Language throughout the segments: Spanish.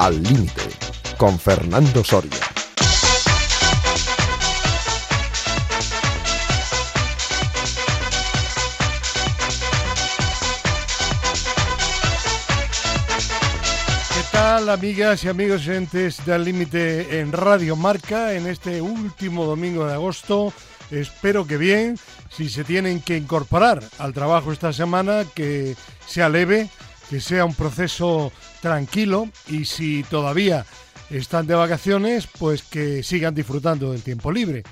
Al Límite, con Fernando Soria. ¿Qué tal, amigas y amigos oyentes de Al Límite en Radio Marca en este último domingo de agosto? Espero que bien. Si se tienen que incorporar al trabajo esta semana, que sea leve, que sea un proceso tranquilo y si todavía están de vacaciones, pues que sigan disfrutando del tiempo libre.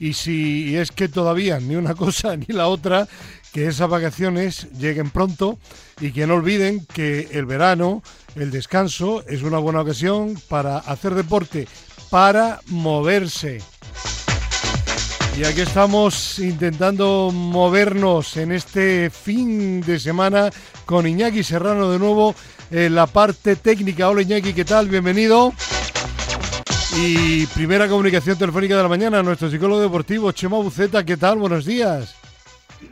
Y si es que todavía ni una cosa ni la otra, que esas vacaciones lleguen pronto y que no olviden que el verano, el descanso, es una buena ocasión para hacer deporte, para moverse. Y aquí estamos intentando movernos en este fin de semana con Iñaki Serrano de nuevo en la parte técnica. Hola Iñaki, ¿qué tal? Bienvenido. Y primera comunicación telefónica de la mañana, nuestro psicólogo deportivo, Chema Buceta, ¿qué tal? Buenos días.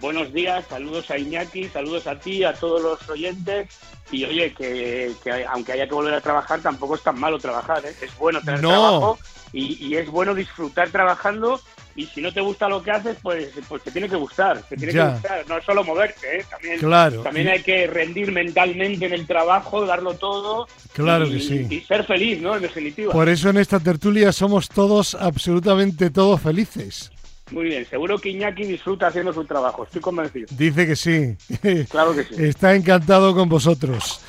Buenos días, saludos a Iñaki, saludos a ti, a todos los oyentes. Y oye, que, que aunque haya que volver a trabajar, tampoco es tan malo trabajar, ¿eh? es bueno tener No. trabajo y, y es bueno disfrutar trabajando. Y si no te gusta lo que haces, pues, pues te tiene que gustar, te tiene Ya. que gustar. No es solo moverte, ¿eh? también, Claro. también hay que rendir mentalmente en el trabajo, darlo todo. Claro y- que sí. Y ser feliz, ¿no? En definitiva. Por eso en esta tertulia somos todos, absolutamente todos felices. Muy bien, seguro que Iñaki disfruta haciendo su trabajo, estoy convencido. Dice que sí. Claro que sí. Está encantado con vosotros.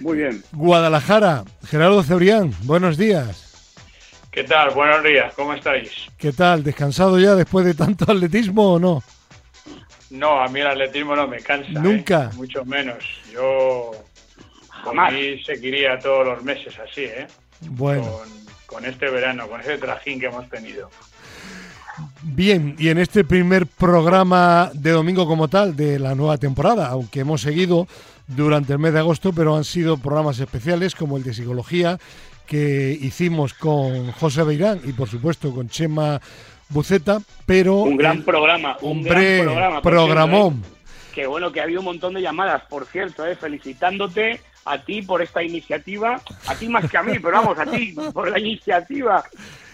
Muy bien. Guadalajara, Gerardo Cebrián, buenos días. ¿Qué tal? Buenos días, ¿cómo estáis? ¿Qué tal? ¿Descansado ya después de tanto atletismo o no? No, a mí el atletismo no me cansa. ¿eh? Nunca. Mucho menos. Yo Jamás. mí seguiría todos los meses así, ¿eh? Bueno, Con, con este verano, con ese trajín que hemos tenido. bien, y en este primer programa de domingo como tal de la nueva temporada, aunque hemos seguido durante el mes de agosto, pero han sido programas especiales como el de psicología que hicimos con José Beirán y por supuesto con Chema Buceta, pero Un gran el- programa, un hombre, gran programa. programón. cierto, ¿eh? Que bueno, que había un montón de llamadas, por cierto, ¿eh? felicitándote a ti por esta iniciativa, a ti más que a mí, pero vamos, a ti por la iniciativa.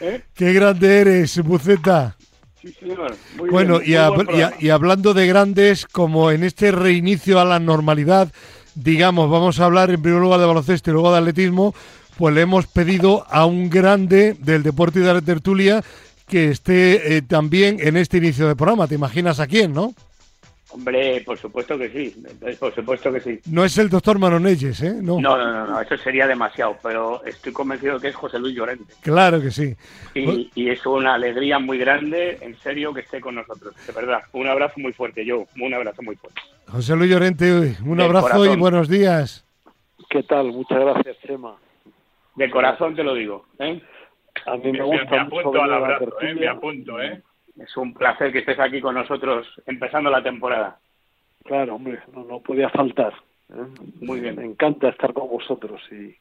¿eh? Qué grande eres, Buceta. Sí, señor. Muy Bueno, bien, y, y hablando de grandes, como en este reinicio a la normalidad, digamos, vamos a hablar en primer lugar de baloncesto y luego de atletismo, pues le hemos pedido a un grande del deporte y de la tertulia que esté eh, también en este inicio de programa. ¿Te imaginas a quién, no? Hombre, por supuesto que sí, por supuesto que sí. No es el doctor Maronelles, ¿eh? No, No, no, no, no, eso sería demasiado, pero estoy convencido que es José Luis Llorente. claro que sí. Y, y es una alegría muy grande, en serio, que esté con nosotros, de verdad. Un abrazo muy fuerte, yo, un abrazo muy fuerte. José Luis Llorente, un De abrazo y buenos días. ¿Qué tal? Muchas gracias, Chema. De corazón te lo digo. ¿eh? A mí me Me, gusta me mucho apunto al abrazo, ¿eh? Me apunto, ¿eh? Es un placer que estés aquí con nosotros empezando la temporada. Claro, hombre, no, no podía faltar. ¿eh? Muy bien. Me encanta estar con vosotros y,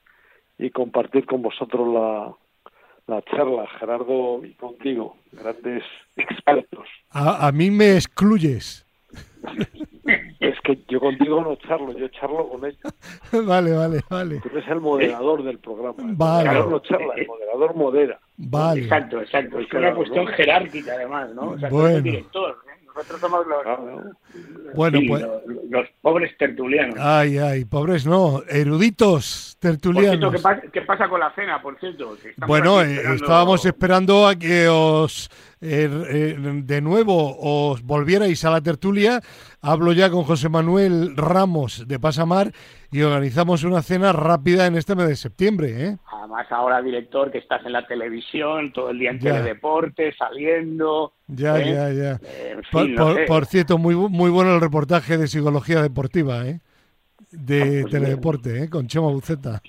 y compartir con vosotros la, la charla, Gerardo, y contigo, grandes expertos. A, a mí me excluyes. Yo contigo no charlo, yo charlo con ellos. vale, vale, vale. Tú eres el moderador del programa. El Vale. moderador no charla, el moderador modera. Vale. Exacto, exacto. Es Claro, una cuestión ¿no? jerárquica, además, ¿no? O sea, tú Bueno. eres el director. ¿eh? Nosotros somos los. Bueno, sí, pues. los, los pobres tertulianos. Ay, ay, pobres no, eruditos, por cierto, tertulianos. ¿qué, pasa, qué pasa con la cena, por cierto? Bueno, eh, esperando- estábamos esperando a que os eh, eh, de nuevo os volvierais a la tertulia. Hablo ya con José Manuel Ramos de Pasamar y organizamos una cena rápida en este mes de septiembre. ¿eh? Además, ahora, director, que estás en la televisión, todo el día en Ya. teledeporte, saliendo. Ya, ¿eh? ya, ya. Eh, Por, fin, no por- sé. por cierto, muy, muy bueno el reportaje de psicología deportiva, ¿eh? de pues teledeporte, ¿eh? con Chema Buceta.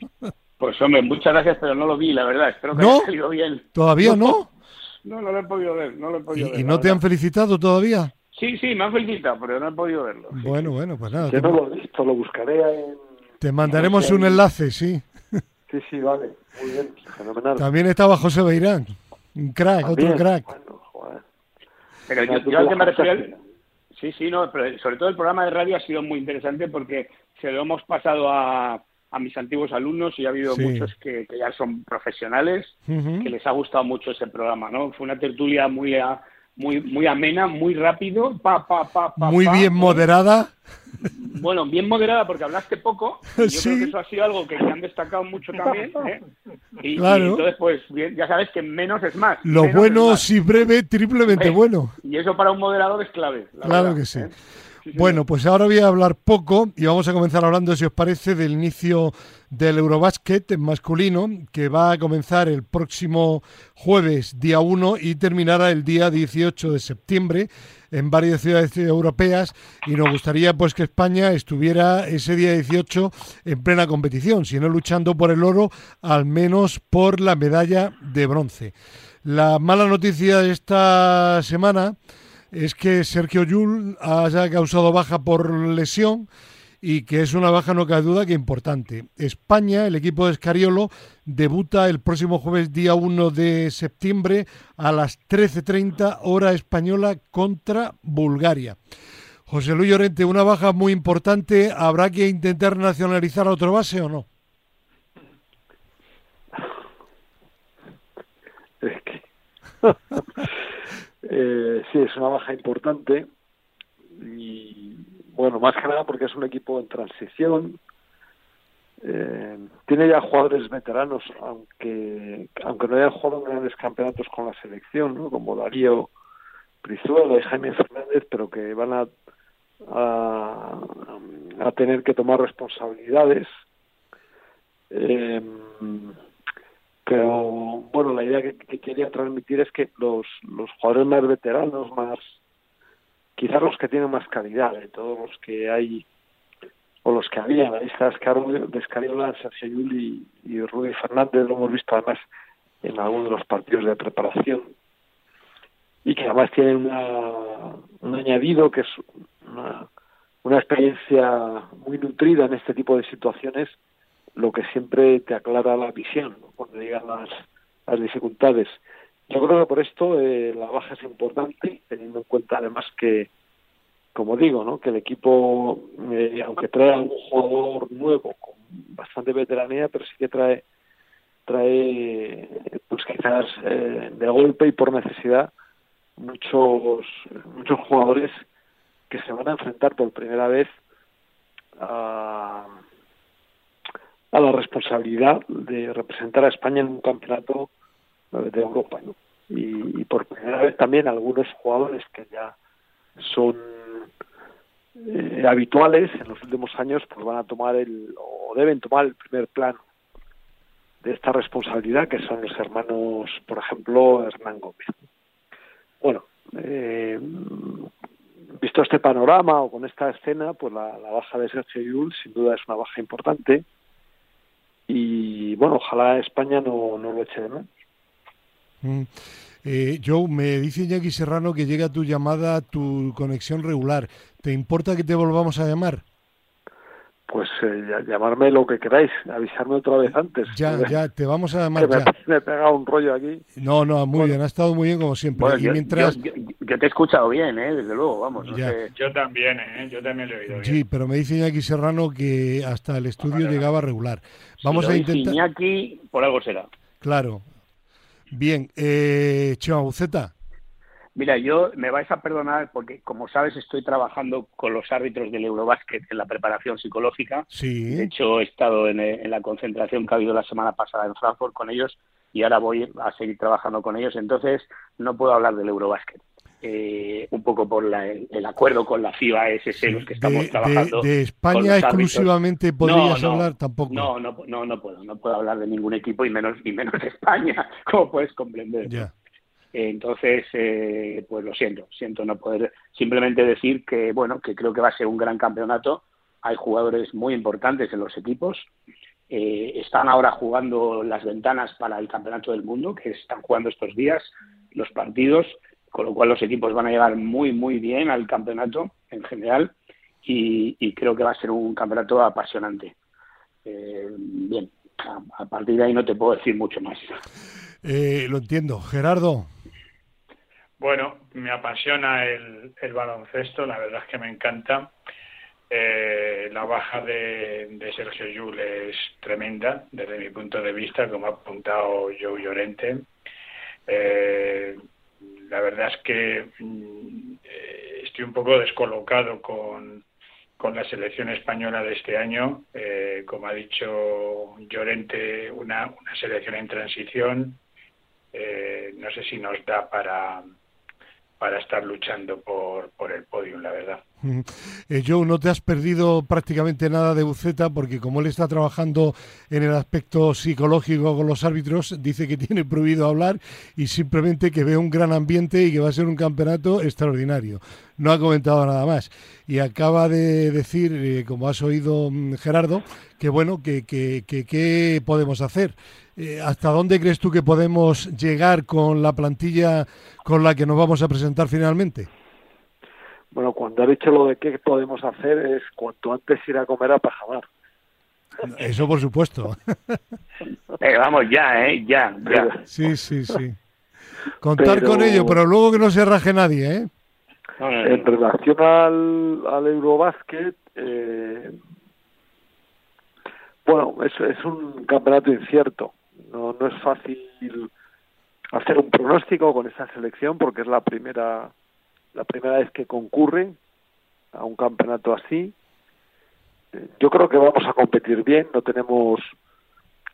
Pues hombre, muchas gracias, pero no lo vi, la verdad. Espero que ¿No? haya salido bien. ¿Todavía no? No, no lo he podido ver, no lo he podido ver. ¿Y, y la no te han felicitado todavía? Sí, sí, me han felicitado, pero no he podido verlo. Bueno, bueno, pues nada. Yo Te, no lo he visto, lo buscaré en... te mandaremos no un enlace, sí. Sí, sí, vale. Muy bien, fenomenal. También estaba José Beirán, un crack, otro crack. Bueno, joder. Pero yo, yo al que me refiero... Sí, sí, no, pero sobre todo el programa de radio ha sido muy interesante porque se lo hemos pasado a, a mis antiguos alumnos y ha habido muchos que, ya son profesionales, que les ha gustado mucho ese programa, ¿no? Fue una tertulia muy, muy, muy amena, muy rápido, pa, pa, pa, muy bien moderada. Bueno, bien moderada porque hablaste poco. Y yo creo que eso ha sido algo que, han destacado mucho también. ¿eh? Y, entonces, pues ya sabes que menos es más. Lo bueno, si breve, triplemente bueno. Y eso para un moderador es clave. claro que sí. ¿eh? Bueno, pues ahora voy a hablar poco y vamos a comenzar hablando, si os parece, del inicio del Eurobásquet masculino, que va a comenzar el próximo jueves, día 1, y terminará el día 18 de septiembre en varias ciudades europeas y nos gustaría pues que España estuviera ese día 18 en plena competición, si no luchando por el oro, al menos por la medalla de bronce. La mala noticia de esta semana es que Sergio Yul haya causado baja por lesión y que es una baja no cabe duda que importante. España, el equipo de Escariolo, debuta el próximo jueves día 1 de septiembre a las 13.30 hora española contra Bulgaria. José Luis Llorente, una baja muy importante, ¿habrá que intentar nacionalizar a otro base o no? Es que... Eh, sí, es una baja importante y bueno, más que nada porque es un equipo en transición. Eh, tiene ya jugadores veteranos, aunque aunque no hayan jugado grandes campeonatos con la selección, como Darío Brizuela y Jaime Fernández, pero que van a, a, tener que tomar responsabilidades. Eh, pero bueno, la idea que, quería transmitir es que los, los jugadores más veteranos, más quizás los que tienen más calidad de todos los que hay o los que había, la lista de Escariola, Sergio Yuli y Rudy Fernández, lo hemos visto además en algunos de los partidos de preparación. Y que además tienen una, un añadido que es una, una experiencia muy nutrida en este tipo de situaciones lo que siempre te aclara la visión cuando llegan las, las dificultades. Yo creo que por esto eh, la baja es importante, teniendo en cuenta además que, como digo, ¿no? que el equipo, eh, aunque trae algún jugador nuevo con bastante veteranía, pero sí que trae, trae pues quizás eh, de golpe y por necesidad muchos, muchos jugadores que se van a enfrentar por primera vez a a la responsabilidad de representar a España en un campeonato de Europa. Y, por primera vez también algunos jugadores que ya son eh, habituales en los últimos años pues van a tomar el o deben tomar el primer plano de esta responsabilidad que son los hermanos por ejemplo Hernán Gómez bueno eh, visto este panorama o con esta escena pues la, baja de Sergio Yul sin duda es una baja importante y bueno, ojalá España no, no lo eche de menos. Mm. Eh, Joe, me dice Jackie Serrano que llega tu llamada, tu conexión regular. ¿Te importa que te volvamos a llamar? Pues eh, llamarme lo que queráis, avisarme otra vez antes. Ya, ya, te vamos a llamar ya. Me, he pegado un rollo aquí. No, no, muy bien, ha estado muy bien como siempre. y yo, mientras... Yo, te he escuchado bien, ¿eh? desde luego, vamos. Yo también, ¿eh? Yo también lo he oído bien. Sí, pero me dice Iñaki Serrano que hasta el estudio llegaba regular. Vamos a intentar... Iñaki, por algo será. Claro. Bien, eh, Z. Mira, yo me vais a perdonar porque, como sabes, estoy trabajando con los árbitros del Eurobásquet en la preparación psicológica. Sí. De hecho, he estado en, la concentración que ha habido la semana pasada en Frankfurt con ellos y ahora voy a seguir trabajando con ellos. Entonces, no puedo hablar del Eurobásquet. Eh, un poco por el, acuerdo con la FIBA SS, los que estamos trabajando. De, España exclusivamente podrías hablar tampoco. No, no, no, no puedo, no puedo hablar de ningún equipo y menos y menos de España, como puedes comprender. Ya. Entonces, eh, pues lo siento, siento no poder simplemente decir que, bueno, que creo que va a ser un gran campeonato. Hay jugadores muy importantes en los equipos. Eh, están ahora jugando las ventanas para el campeonato del mundo, que están jugando estos días los partidos, con lo cual los equipos van a llegar muy, muy bien al campeonato en general y, creo que va a ser un campeonato apasionante. Eh, bien, a, partir de ahí no te puedo decir mucho más. lo entiendo. Gerardo. Bueno, me apasiona el, baloncesto, la verdad es que me encanta. Eh, la baja de, Sergio Yul es tremenda desde mi punto de vista, como ha apuntado Joe Llorente. Eh, la verdad es que mm, eh, estoy un poco descolocado con, con la selección española de este año. como ha dicho Llorente, una, una selección en transición. no sé si nos da para, para estar luchando por, por el podio, la verdad. Eh, Joe, no te has perdido prácticamente nada de Buceta porque como él está trabajando en el aspecto psicológico con los árbitros, dice que tiene prohibido hablar y simplemente que ve un gran ambiente y que va a ser un campeonato extraordinario. No ha comentado nada más. Y acaba de decir, eh, como has oído mm, Gerardo, que bueno, que qué podemos hacer. Eh, ¿Hasta dónde crees tú que podemos llegar con la plantilla con la que nos vamos a presentar finalmente? Bueno, cuando ha dicho lo de qué podemos hacer es cuanto antes ir a comer a Pajamar. Eso por supuesto. Eh, vamos ya, ¿eh? Ya, ya. Sí, sí, sí. Contar con ello, pero luego que no se raje nadie, ¿eh? En relación al, al Eurobásquet, eh, bueno, es, es un campeonato incierto. No, no es fácil hacer un pronóstico con esa selección porque es la primera la primera vez que concurre a un campeonato así. Yo creo que vamos a competir bien, no tenemos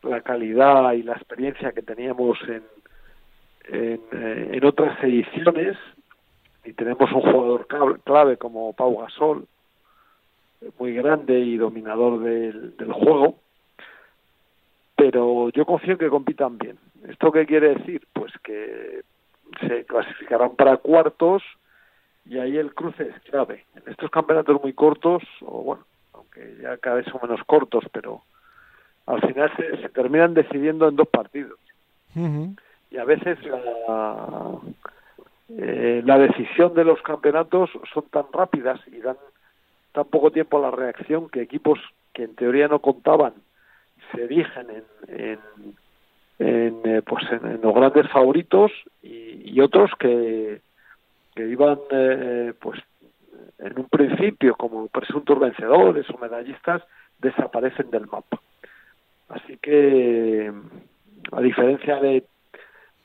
la calidad y la experiencia que teníamos en, en, eh, otras ediciones y tenemos un jugador clave como Pau Gasol, muy grande y dominador del, del juego pero yo confío en que compitan bien. ¿Esto qué quiere decir? Pues que se clasificarán para cuartos y ahí el cruce es clave. En estos campeonatos muy cortos, o bueno, aunque ya cada vez son menos cortos, pero al final se, terminan decidiendo en dos partidos. Y a veces la, eh, la decisión de los campeonatos son tan rápidas y dan tan poco tiempo a la reacción que equipos que en teoría no contaban se erigen en, en, en eh, pues en, los grandes favoritos y, otros que, que iban eh, pues en un principio como presuntos vencedores o medallistas desaparecen del mapa. Así que a diferencia de,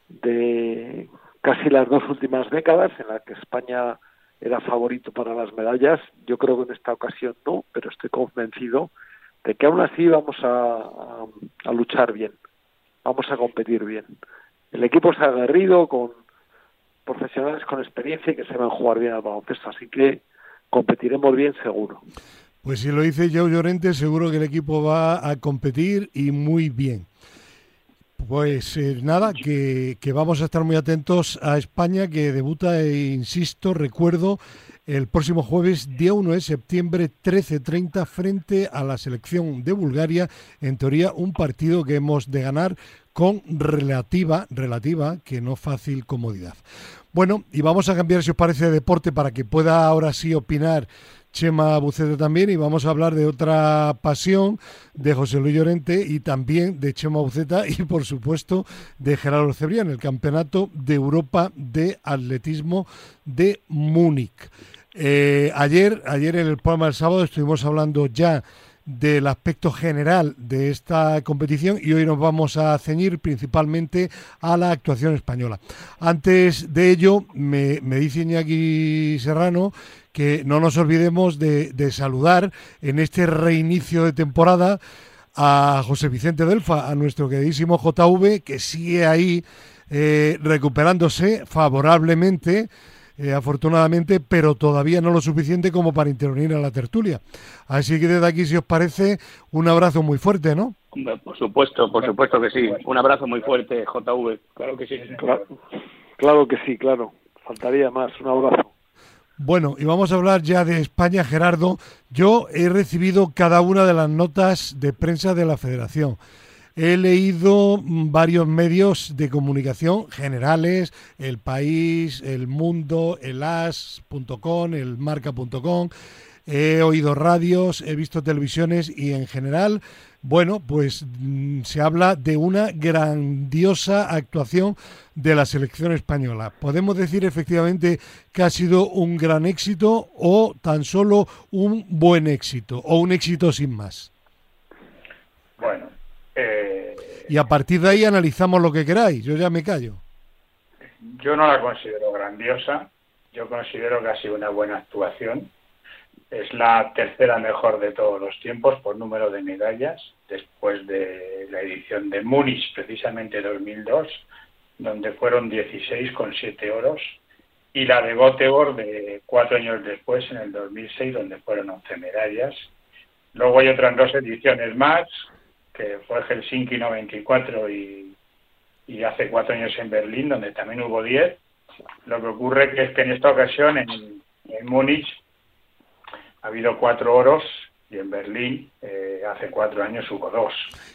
de casi las dos últimas décadas en las que España era favorito para las medallas, yo creo que en esta ocasión no, pero estoy convencido de que aún así vamos a, a, luchar bien, vamos a competir bien. El equipo ha aguerrido con profesionales con experiencia y que a jugar bien al baloncesto, así que competiremos bien seguro. Pues si lo dice Joe Llorente, seguro que el equipo va a competir y muy bien. Pues eh, nada, que, que, vamos a estar muy atentos a España, que debuta, e insisto, recuerdo, el próximo jueves, día 1 de septiembre, 13.30, frente a la selección de Bulgaria. En teoría, un partido que hemos de ganar con relativa, relativa, que no fácil comodidad. Bueno, y vamos a cambiar, si os parece, de deporte para que pueda ahora sí opinar Chema Bucete también y vamos a hablar de otra pasión de José Luis Llorente y también de Chema Buceta y por supuesto de Gerardo Cebrián, el Campeonato de Europa de Atletismo de Múnich. Eh, ayer, ayer en el programa del sábado estuvimos hablando ya del aspecto general de esta competición y hoy nos vamos a ceñir principalmente a la actuación española. Antes de ello, me, me dice Iñaki Serrano que no nos olvidemos de, saludar en este reinicio de temporada a José Vicente Delfa, a nuestro queridísimo JV, que sigue ahí eh, recuperándose favorablemente, eh, afortunadamente, pero todavía no lo suficiente como para intervenir a la tertulia. Así que desde aquí, si os parece, un abrazo muy fuerte, ¿no? Por supuesto, por supuesto que sí. Un abrazo muy fuerte, JV. Claro que sí. Claro, claro que sí, claro. Faltaría más. Un abrazo. Bueno, y vamos a hablar ya de España, Gerardo. Yo he recibido cada una de las notas de prensa de la Federación. He leído varios medios de comunicación generales, El País, El Mundo, el As.com, el Marca.com. he oído radios, he visto televisiones y en general, bueno, pues mm, se habla de una grandiosa actuación de la selección española. ¿Podemos decir efectivamente que ha sido un gran éxito o tan solo un buen éxito o un éxito sin más? Bueno. Eh, y a partir de ahí analizamos lo que queráis. Yo ya me callo. Yo no la considero grandiosa. Yo considero que ha sido una buena actuación. Es la tercera mejor de todos los tiempos por número de medallas, después de la edición de Múnich, precisamente 2002, donde fueron 16 con 7 oros, y la de Göteborg de cuatro años después, en el 2006, donde fueron 11 medallas. Luego hay otras dos ediciones más, que fue Helsinki 94 y, y hace cuatro años en Berlín, donde también hubo 10. Lo que ocurre que es que en esta ocasión, en, en Múnich, ha habido cuatro oros y en Berlín eh, hace cuatro años hubo dos.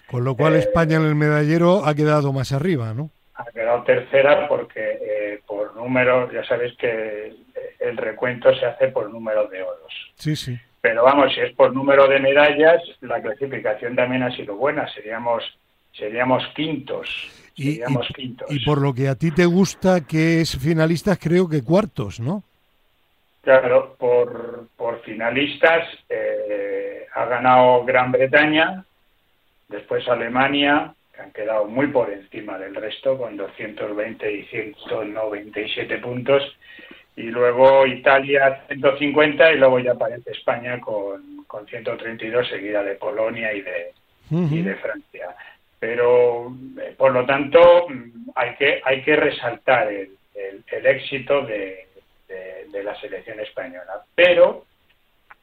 Con lo cual Eh, España en el medallero ha quedado más arriba, ¿no? ha quedado tercera porque eh, por número, ya sabéis que el recuento se hace por número de oros. Sí, sí. Pero vamos, si es por número de medallas, la clasificación también ha sido buena. Seríamos seríamos quintos. Y, Seríamos y- quintos. y por lo que a ti te gusta, que es finalistas, creo que cuartos, ¿no? Claro, por, por finalistas eh, ha ganado Gran Bretaña, después Alemania, que han quedado muy por encima del resto, con 220 y 197 puntos, y luego Italia 150, y luego ya aparece España con, con 132, seguida de Polonia y de, y de Francia. Pero, eh, por lo tanto, mm, hay que, hay que resaltar el, el- el éxito de, de- de la selección española. Pero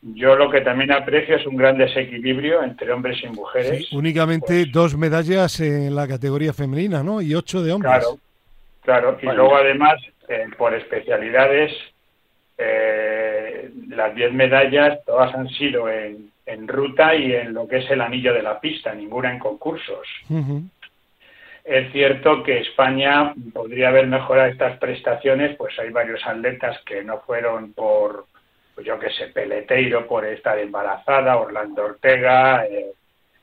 yo lo que también aprecio es un gran desequilibrio entre hombres y mujeres. Sí, únicamente dos medallas en la categoría femenina, ¿no? Y ocho de hombres. Claro, claro. Y Bueno. luego además, eh, por especialidades, eh, las 10 medallas todas han sido en, en ruta y en lo que es el anillo de la pista, ninguna en concursos. Es cierto que España podría haber mejorado estas prestaciones, pues hay varios atletas que no fueron por, pues yo qué sé, Peleteiro por estar embarazada, Orlando Ortega, eh,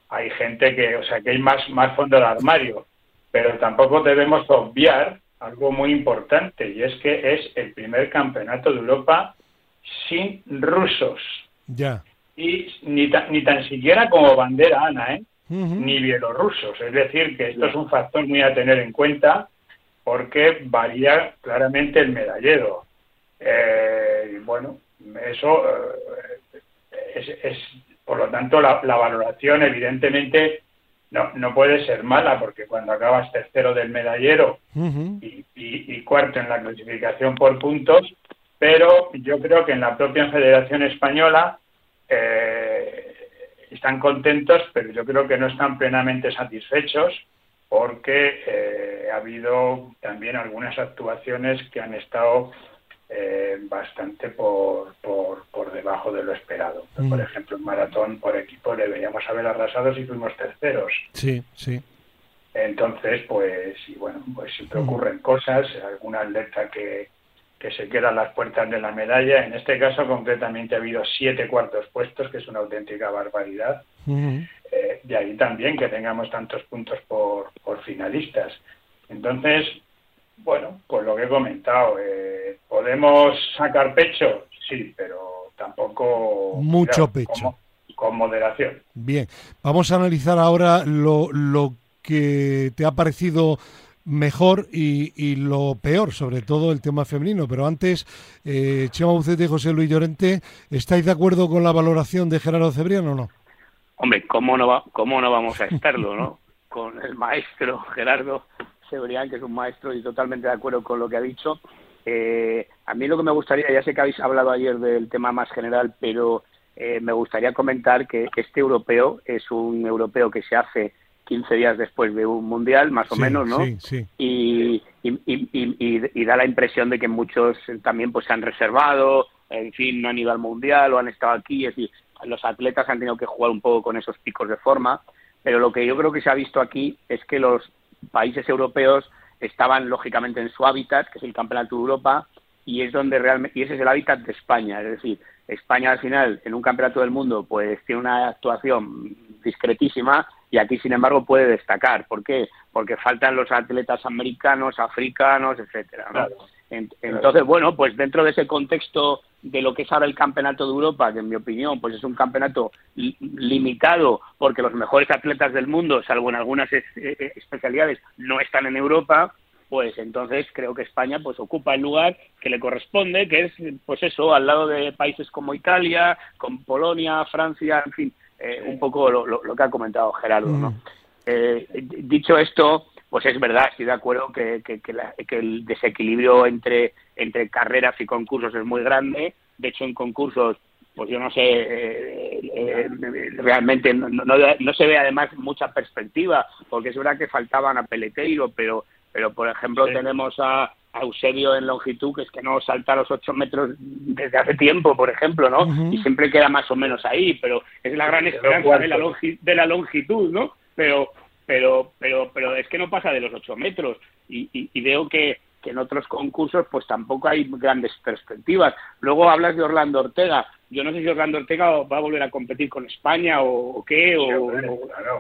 hay gente que, o sea, que hay más, más fondo de armario, pero tampoco debemos obviar algo muy importante y es que es el primer campeonato de Europa sin rusos Ya. y ni, ta- ni tan siquiera como bandera, Ana, ¿eh? Ni bielorrusos. Es decir, que esto es un factor muy a tener en cuenta porque varía claramente el medallero. Eh, bueno, eso eh, es, es, por lo tanto, la, la valoración evidentemente no, no puede ser mala porque cuando acabas tercero del medallero Ujú. y, y- y cuarto en la clasificación por puntos, pero yo creo que en la propia Federación Española eh, están contentos, pero yo creo que no están plenamente satisfechos porque eh, ha habido también algunas actuaciones que han estado eh, bastante por, por, por debajo de lo esperado. Mm. Por ejemplo, en maratón por equipo deberíamos haber arrasado si fuimos terceros. Sí, sí. Entonces, pues, y bueno, pues siempre Ujú. ocurren cosas, algún atleta que, que se queda a las puertas de la medalla. En este caso, concretamente, ha habido siete cuartos puestos, que es una auténtica barbaridad. Ujú. Eh, de ahí también que tengamos tantos puntos por, por finalistas. Entonces, bueno, pues lo que he comentado, eh, ¿podemos sacar pecho? Sí, pero tampoco... Mucho pecho. como- con moderación. Bien, vamos a analizar ahora lo, lo que te ha parecido mejor y, y lo peor, sobre todo el tema femenino. Pero antes, eh, Chema Bucete y José Luis Llorente, ¿estáis de acuerdo con la valoración de Gerardo Cebriano o no? Hombre, ¿cómo no, va, ¿cómo no vamos a estarlo, no? Con el maestro Gerardo Cebrián, que es un maestro y totalmente de acuerdo con lo que ha dicho. Eh, a mí lo que me gustaría, ya sé que habéis hablado ayer del tema más general, pero eh, me gustaría comentar que este europeo es un europeo que se hace 15 días después de un mundial, más o Sí, menos, ¿no? Sí, sí. y, y, y- y- y- y da la impresión de que muchos también pues se han reservado, en fin, no han ido al mundial o han estado aquí, es decir, los atletas han tenido que jugar un poco con esos picos de forma, pero lo que yo creo que se ha visto aquí es que los países europeos estaban lógicamente en su hábitat, que es el Campeonato de Europa, y es donde realmente y ese es el hábitat de España, es decir, España al final en un campeonato del mundo pues tiene una actuación discretísima y aquí sin embargo puede destacar, ¿por qué? Porque faltan los atletas americanos, africanos, etcétera, ¿no? Entonces, bueno, pues dentro de ese contexto de lo que es ahora el campeonato de Europa, que en mi opinión pues es un campeonato limitado porque los mejores atletas del mundo, salvo en algunas eh, eh, especialidades, no están en Europa, pues entonces creo que España pues ocupa el lugar que le corresponde, que es pues eso, al lado de países como Italia, con Polonia, Francia, en fin, eh, un poco lo, lo, que ha comentado Gerardo, ¿no? Mm. dicho esto, pues es verdad, estoy de acuerdo que, que, el desequilibrio entre, entre carreras y concursos es muy grande. De hecho, en concursos, pues yo no sé, eh, eh, realmente no, no, se ve además mucha perspectiva, porque es verdad que faltaban a Peleteiro, pero, pero por ejemplo tenemos a, Eusebio en longitud, que es que no salta los ocho metros desde hace tiempo, por ejemplo, ¿no? Y siempre queda más o menos ahí, pero es la gran esperanza de la, de la longitud, ¿no? Pero, pero, pero, pero es que no pasa de los ocho metros y, veo que, en otros concursos pues tampoco hay grandes perspectivas. Luego hablas de Orlando Ortega. Yo no sé si Orlando Ortega va a volver a competir con España o, qué, o,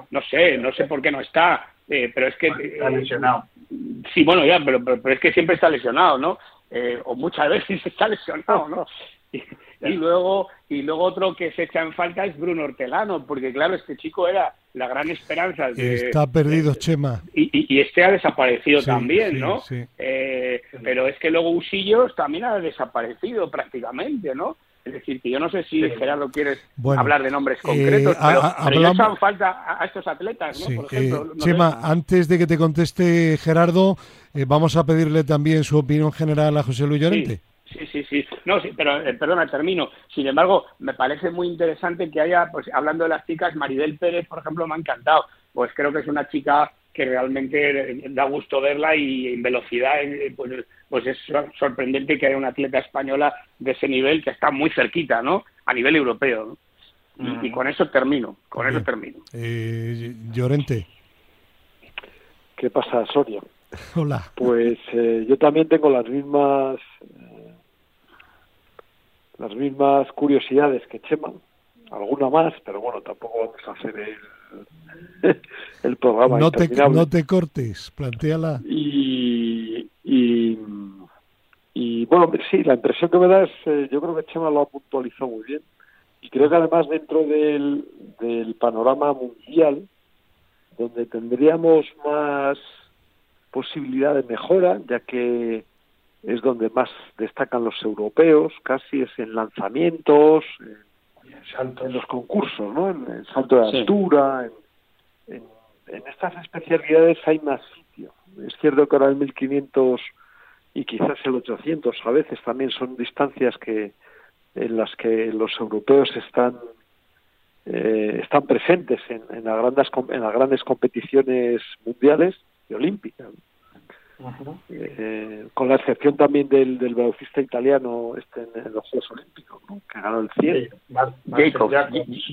no sé, no sé por qué no está, eh, pero es que... Está lesionado. Sí, bueno, ya, pero, pero, es que siempre está lesionado, ¿no? Eh, o muchas veces está lesionado, ¿no? Y, luego y luego otro que se echa en falta es Bruno Hortelano, porque claro, este chico era la gran esperanza. Está perdido, Chema. Y, y, este ha desaparecido también, ¿no? Eh, pero es que luego Usillos también ha desaparecido prácticamente, ¿no? Es decir, que yo no sé si Gerardo quieres hablar de nombres eh, concretos, pero, hablamos... falta a, estos atletas, ¿no? Por ejemplo, Chema, antes de que te conteste Gerardo, eh, vamos a pedirle también su opinión general a José Luis Llorente. Sí, sí, sí. No, sí, pero eh, perdona, termino. Sin embargo, me parece muy interesante que haya, pues hablando de las chicas, Maribel Pérez, por ejemplo, me ha encantado. Pues creo que es una chica que realmente eh, da gusto verla y en velocidad, eh, pues, pues es sorprendente que haya una atleta española de ese nivel que está muy cerquita, ¿no? A nivel europeo. ¿no? Y, con eso termino, con eso termino. Eh, Llorente. ¿Qué pasa, Soria? Hola. Pues yo también tengo las mismas las mismas curiosidades que Chema, alguna más, pero bueno, tampoco vamos a hacer el, el programa. No te, no te cortes, planteala. Y, y, y, bueno, sí, la impresión que me da es, eh, yo creo que Chema lo ha puntualizado muy bien. Y creo que además dentro del, del panorama mundial, donde tendríamos más posibilidad de mejora, ya que es donde más destacan los europeos, casi es en lanzamientos, en, los concursos, ¿no? En, salto de altura, en, estas especialidades hay más sitio. Es cierto que ahora el 1500 y quizás el 800 a veces también son distancias que en las que los europeos están eh, están presentes en, en, las grandes, en las grandes competiciones mundiales y olímpicas. Eh, con la excepción también del, del velocista italiano este en, los Juegos Olímpicos, que ganó el 100.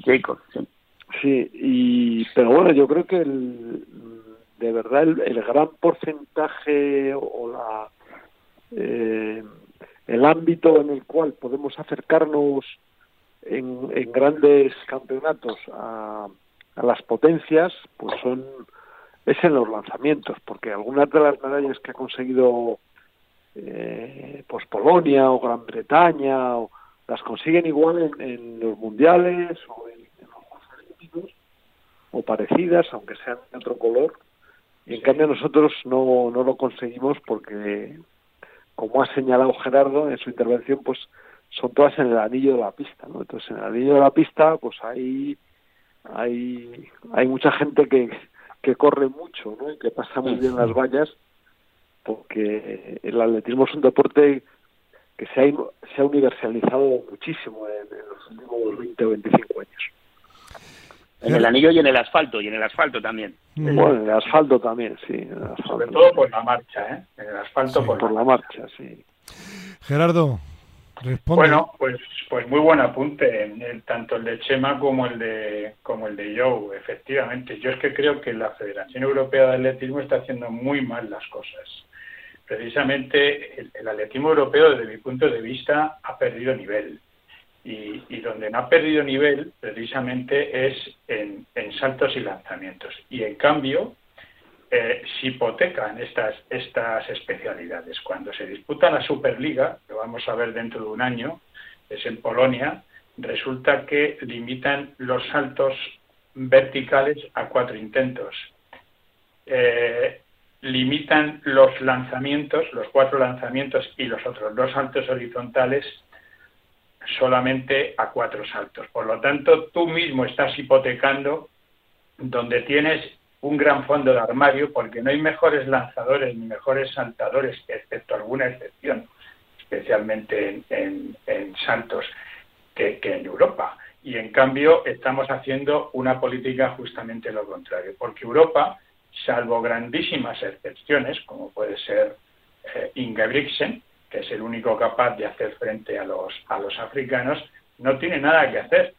Jacob, sí. y, pero bueno, yo creo que el, de verdad el, gran porcentaje o la eh, el ámbito en el cual podemos acercarnos en, en grandes campeonatos a, a las potencias, pues son es en los lanzamientos, porque algunas de las medallas que ha conseguido eh, pues Polonia o Gran Bretaña o, las consiguen igual en, los mundiales o en, los Juegos Olímpicos o parecidas, aunque sean de otro color. Y en cambio nosotros no, no lo conseguimos porque, como ha señalado Gerardo en su intervención, pues son todas en el anillo de la pista, ¿no? Entonces en el anillo de la pista, pues hay hay hay mucha gente que que corre mucho ¿no? y que pasa muy bien las vallas, porque el atletismo es un deporte que se ha, se ha universalizado muchísimo en, los últimos 20 o 25 años. En el anillo y en el asfalto, y en el asfalto también. Mm. Bueno, en el asfalto también, sí. Sobre todo por la marcha, ¿eh? En el asfalto por, la marcha, sí. Gerardo, bueno, pues, pues muy buen apunte, en tanto el de Chema como el de como el de Joe, efectivamente. Yo es que creo que la Federación Europea de Atletismo está haciendo muy mal las cosas. precisamente el, atletismo europeo, desde mi punto de vista, ha perdido nivel. Y, donde no ha perdido nivel, precisamente, es en, saltos y lanzamientos. Y en cambio, eh, se hipotecan estas, estas especialidades. Cuando se disputa la Superliga, que vamos a ver dentro de un año, es en Polonia, resulta que limitan los saltos verticales a cuatro intentos. Eh, limitan los lanzamientos, los cuatro lanzamientos y los otros dos saltos horizontales solamente a cuatro saltos. Por lo tanto, tú mismo estás hipotecando donde tienes un gran fondo de armario porque no hay mejores lanzadores ni mejores saltadores, excepto alguna excepción, especialmente en, saltos, que en Europa. Y en cambio estamos haciendo una política justamente lo contrario, porque Europa salvo grandísimas excepciones, como puede ser eh, Ingebrigtsen, que es el único capaz de hacer frente a los, a los africanos, no tiene nada que hacer.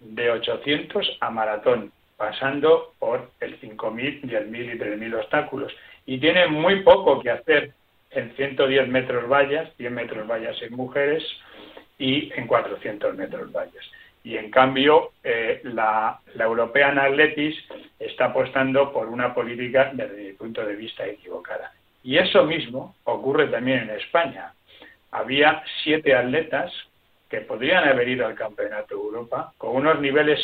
De 800 a maratón, pasando por el 5.000, 10.000 y 3.000 obstáculos. Y tiene muy poco que hacer en 110 metros vallas, 100 metros vallas en mujeres y en 400 metros vallas y en cambio eh, la, la, European Athletics está apostando por una política desde mi punto de vista equivocada. Y eso mismo ocurre también en España. Había siete atletas que podrían haber ido al Campeonato de Europa con unos niveles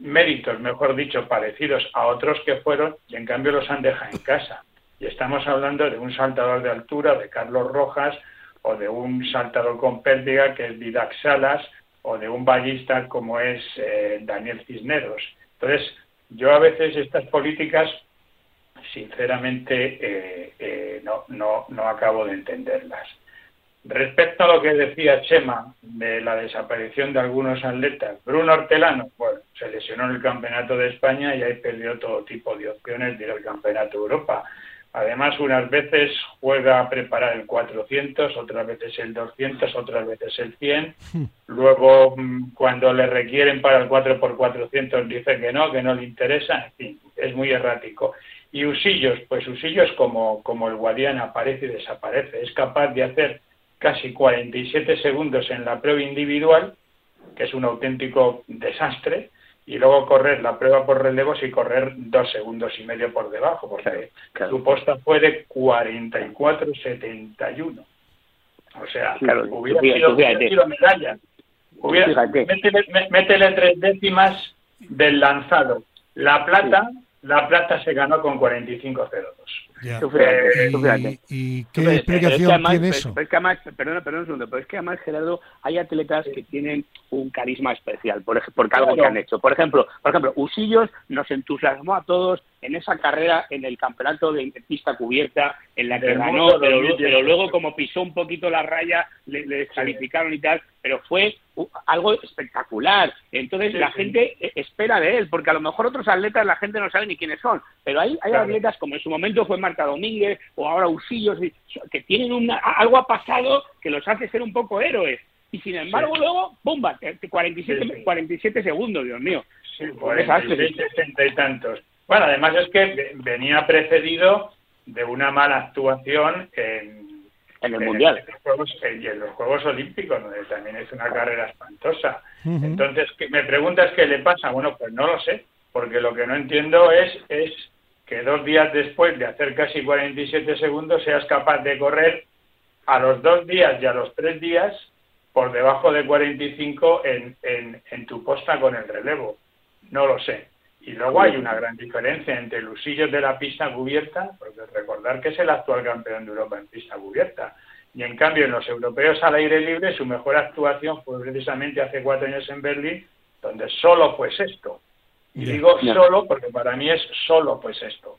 méritos, mejor dicho, parecidos a otros que fueron y en cambio los han dejado en casa. Y estamos hablando de un saltador de altura, de Carlos Rojas, o de un saltador con pérdida que es Didac Salas, o de un ballista como es eh, Daniel Cisneros. Entonces, yo a veces estas políticas, sinceramente, eh, eh, no, no, no acabo de entenderlas. Respecto a lo que decía Chema de la desaparición de algunos atletas, Bruno Hortelano, bueno, se lesionó en el Campeonato de España y ahí perdió todo tipo de opciones de ir al Campeonato de Europa. Además, unas veces juega a preparar el 400, otras veces el 200, otras veces el 100. Hmm. Luego, mm, cuando le requieren para el 4x400, dice que no, que no le interesa. En fin, es muy errático. Y Usillos, pues Usillos como, como el Guadiana aparece y desaparece. Es capaz de hacer casi 47 segundos en la prueba individual, que es un auténtico desastre, y luego correr la prueba por relevos y correr dos segundos y medio por debajo, porque su posta fue de 44-71. O sea, hubiera, sido, hubiera medalla. métele, tres décimas del lanzado. La plata, la plata se ganó con 45-02. Eh, ¿Y, qué explicación tiene eso? Pero es que además, perdona, perdona un segundo, pero es que además, Gerardo, hay atletas que tienen un carisma especial por, por algo que han hecho. Por ejemplo, por ejemplo, Usillos nos entusiasmó a todos en esa carrera en el campeonato de pista cubierta en la que ganó, pero, luego como pisó un poquito la raya le, descalificaron y tal, pero fue algo espectacular. Entonces la gente e, espera de él, porque a lo mejor otros atletas la gente no sabe ni quiénes son, pero hay, hay atletas como en su momento fue Marta Domínguez o ahora Usillos que tienen una, algo ha pasado que los hace ser un poco héroes y sin embargo luego, ¡bomba! 47, 47 segundos, Dios mío. Sí, 60 y tantos. Bueno, además es que venía precedido de una mala actuación en, en el Mundial. los Juegos, y en los Juegos Olímpicos, donde también es una carrera espantosa. Entonces, me preguntas qué le pasa. Bueno, pues no lo sé, porque lo que no entiendo es, es que dos días después de hacer casi 47 segundos seas capaz de correr a los dos días y a los tres días por debajo de 45 en, en, en tu posta con el relevo. No lo sé. Y luego hay una gran diferencia entre Lusillos de la pista cubierta, porque recordar que es el actual campeón de Europa en pista cubierta. Y en cambio, en los europeos al aire libre, su mejor actuación fue precisamente hace cuatro años en Berlín, donde solo fue esto. Y digo solo porque para mí es solo pues esto.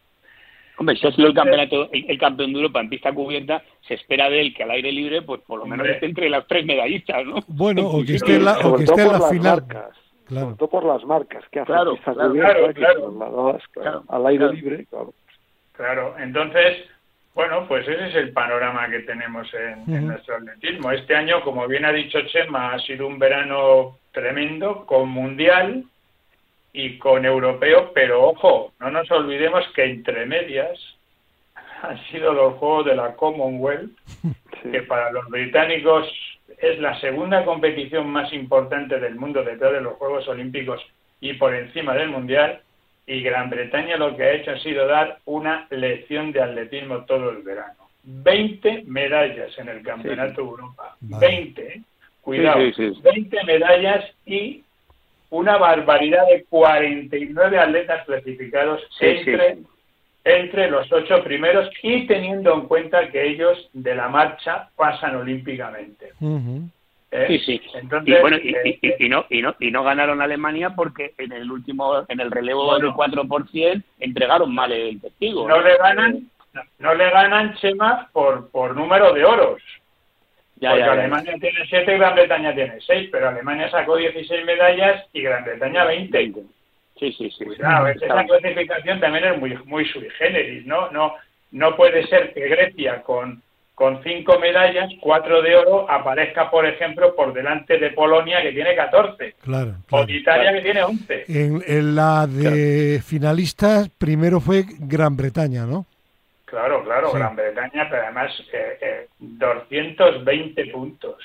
Hombre, si ha sido el campeonato, el, campeón de Europa en pista cubierta, se espera de él que al aire libre, pues por lo menos esté entre las tres medallistas, ¿no? Bueno, o que esté en la, o que esté en la final. Marcas, claro. Sobre todo por las marcas que hace claro, pista claro, claro, claro, al aire libre, claro. Claro, entonces, bueno, pues ese es el panorama que tenemos en, en, nuestro atletismo. Este año, como bien ha dicho Chema, ha sido un verano tremendo, con mundial, y con europeo, pero ojo, no nos olvidemos que entre medias han sido los Juegos de la Commonwealth, que para los británicos es la segunda competición más importante del mundo detrás de los Juegos Olímpicos y por encima del Mundial, y Gran Bretaña lo que ha hecho ha sido dar una lección de atletismo todo el verano. 20 medallas en el Campeonato Europa. 20, ¿eh? cuidado. 20 medallas y una barbaridad de 49 atletas clasificados entre, entre los ocho primeros y teniendo en cuenta que ellos de la marcha pasan olímpicamente. ¿Eh? Sí, sí. Entonces, y, bueno, y, y, no, y, no, y no ganaron Alemania porque en el último, en el relevo del 4% entregaron mal el testigo. No, le ganan, no, le ganan Chema por, por número de oros. Ya, porque Alemania tiene 7 y Gran Bretaña tiene 6, pero Alemania sacó 16 medallas y Gran Bretaña 20. Sí, sí, sí. Cuidado, esa clasificación también es muy, muy sui generis, ¿no? No, no puede ser que Grecia con con cinco medallas, cuatro de oro, aparezca, por ejemplo, por delante de Polonia, que tiene 14. Claro. O de Italia, que tiene 11. En, la de finalistas, primero fue Gran Bretaña, ¿no? Claro, claro, Gran Bretaña, pero además eh, eh, 220 puntos.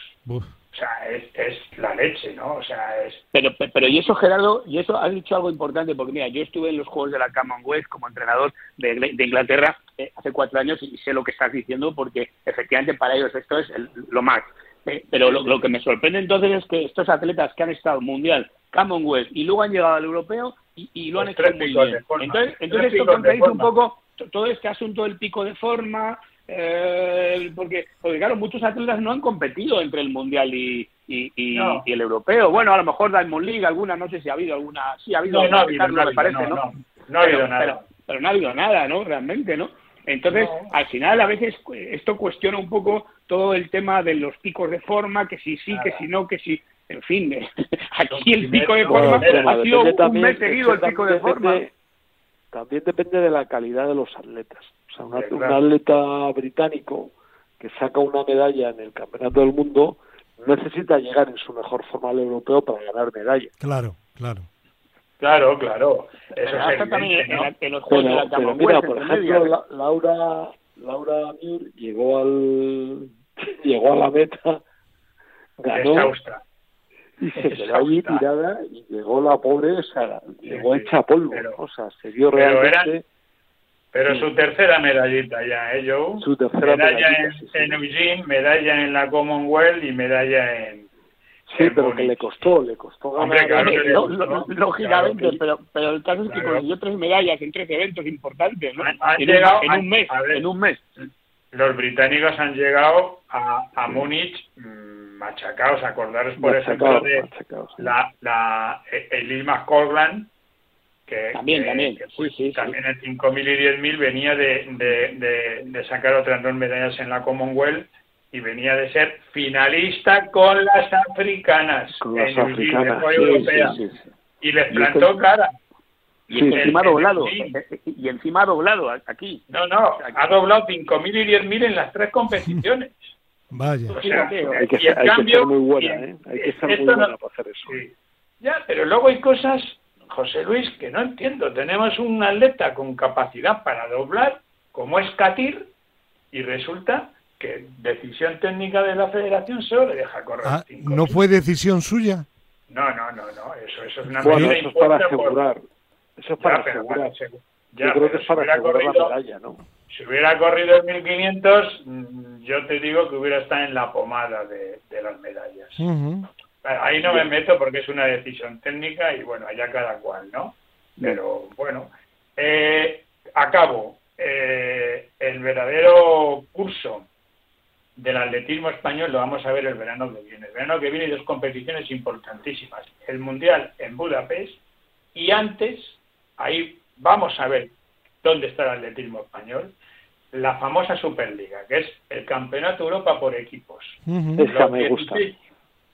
O sea, es, es, la leche, ¿no? O sea, es... Pero, pero y eso, Gerardo, y eso has dicho algo importante, porque mira, yo estuve en los Juegos de la Commonwealth como entrenador de, de Inglaterra eh, hace cuatro años y sé lo que estás diciendo, porque efectivamente para ellos esto es lo más. Eh, pero lo, que me sorprende entonces es que estos atletas que han estado Mundial, Commonwealth y luego han llegado al Europeo y, lo han hecho muy bien. Entonces, entonces esto contradice un poco todo este asunto del pico de forma, eh, porque, porque claro, muchos atletas no han competido entre el mundial y, y, y, el europeo. Bueno, a lo mejor Diamond League, alguna, no sé si ha habido alguna, sí ha habido, no, no, ha habido, no, me parece, ¿no? No, ha habido nada. Pero, no ha habido nada, ¿no? Realmente, ¿no? Entonces, al final, a veces esto cuestiona un poco todo el tema de los picos de forma, que si sí, que si no, que si. En fin, aquí el pico de forma ha sido un mes seguido el pico de forma. También depende de la calidad de los atletas. O sea, un atleta británico que saca una medalla en el Campeonato del Mundo necesita llegar en su mejor forma al europeo para ganar medalla. Claro, claro. Claro, claro. Eso es también en, los juegos pero, mira, por ejemplo, Laura Laura Muir llegó al llegó a la meta, ganó y se quedó allí tirada y llegó la pobre, o sea, llegó hecha polvo, o sea, se vio realmente pero su tercera medallita ya, ¿eh, Joe? Su tercera medalla en, Eugene, medalla en la Commonwealth y medalla en. Sí, pero que le costó, le costó ganar. lógicamente, pero, pero el caso es que consiguió tres medallas en tres eventos importantes, ¿no? en, llegado, un, mes, en un mes. Los británicos han llegado a, a Múnich mm, machacados, acordaros por ejemplo de la, la Elise McCorland, también, también. también en 5.000 y 10.000 venía de, de, de, sacar otras dos medallas en la Commonwealth y venía de ser finalista con las africanas con las africanas, y les plantó cara. Y encima doblado, y encima doblado aquí. No, no, ha doblado 5.000 y 10.000 en las tres competiciones. Vaya. hay, que, ser, muy buena, ¿eh? Hay que ser muy buena para hacer eso. Ya, pero luego hay cosas José Luis, que no entiendo. Tenemos un atleta con capacidad para doblar, como es Catir, y resulta que decisión técnica de la federación solo le deja correr. Ah, ¿No fue decisión suya? No, no, no, no. Eso, eso es una bueno, eso es para asegurar. Eso es para asegurar. yo creo que es para asegurar corrido, la medalla, ¿no? Si hubiera corrido el 1500, mm, yo te digo que hubiera estado en la pomada de, las medallas. Ahí no me meto porque es una decisión técnica y bueno, allá cada cual, ¿no? Pero bueno, eh, acabo. Eh, el verdadero curso del atletismo español lo vamos a ver el verano que viene. El verano que viene hay dos competiciones importantísimas. El Mundial en Budapest y antes, ahí vamos a ver dónde está el atletismo español, la famosa Superliga, que es el Campeonato Europa por equipos. Esa me gusta.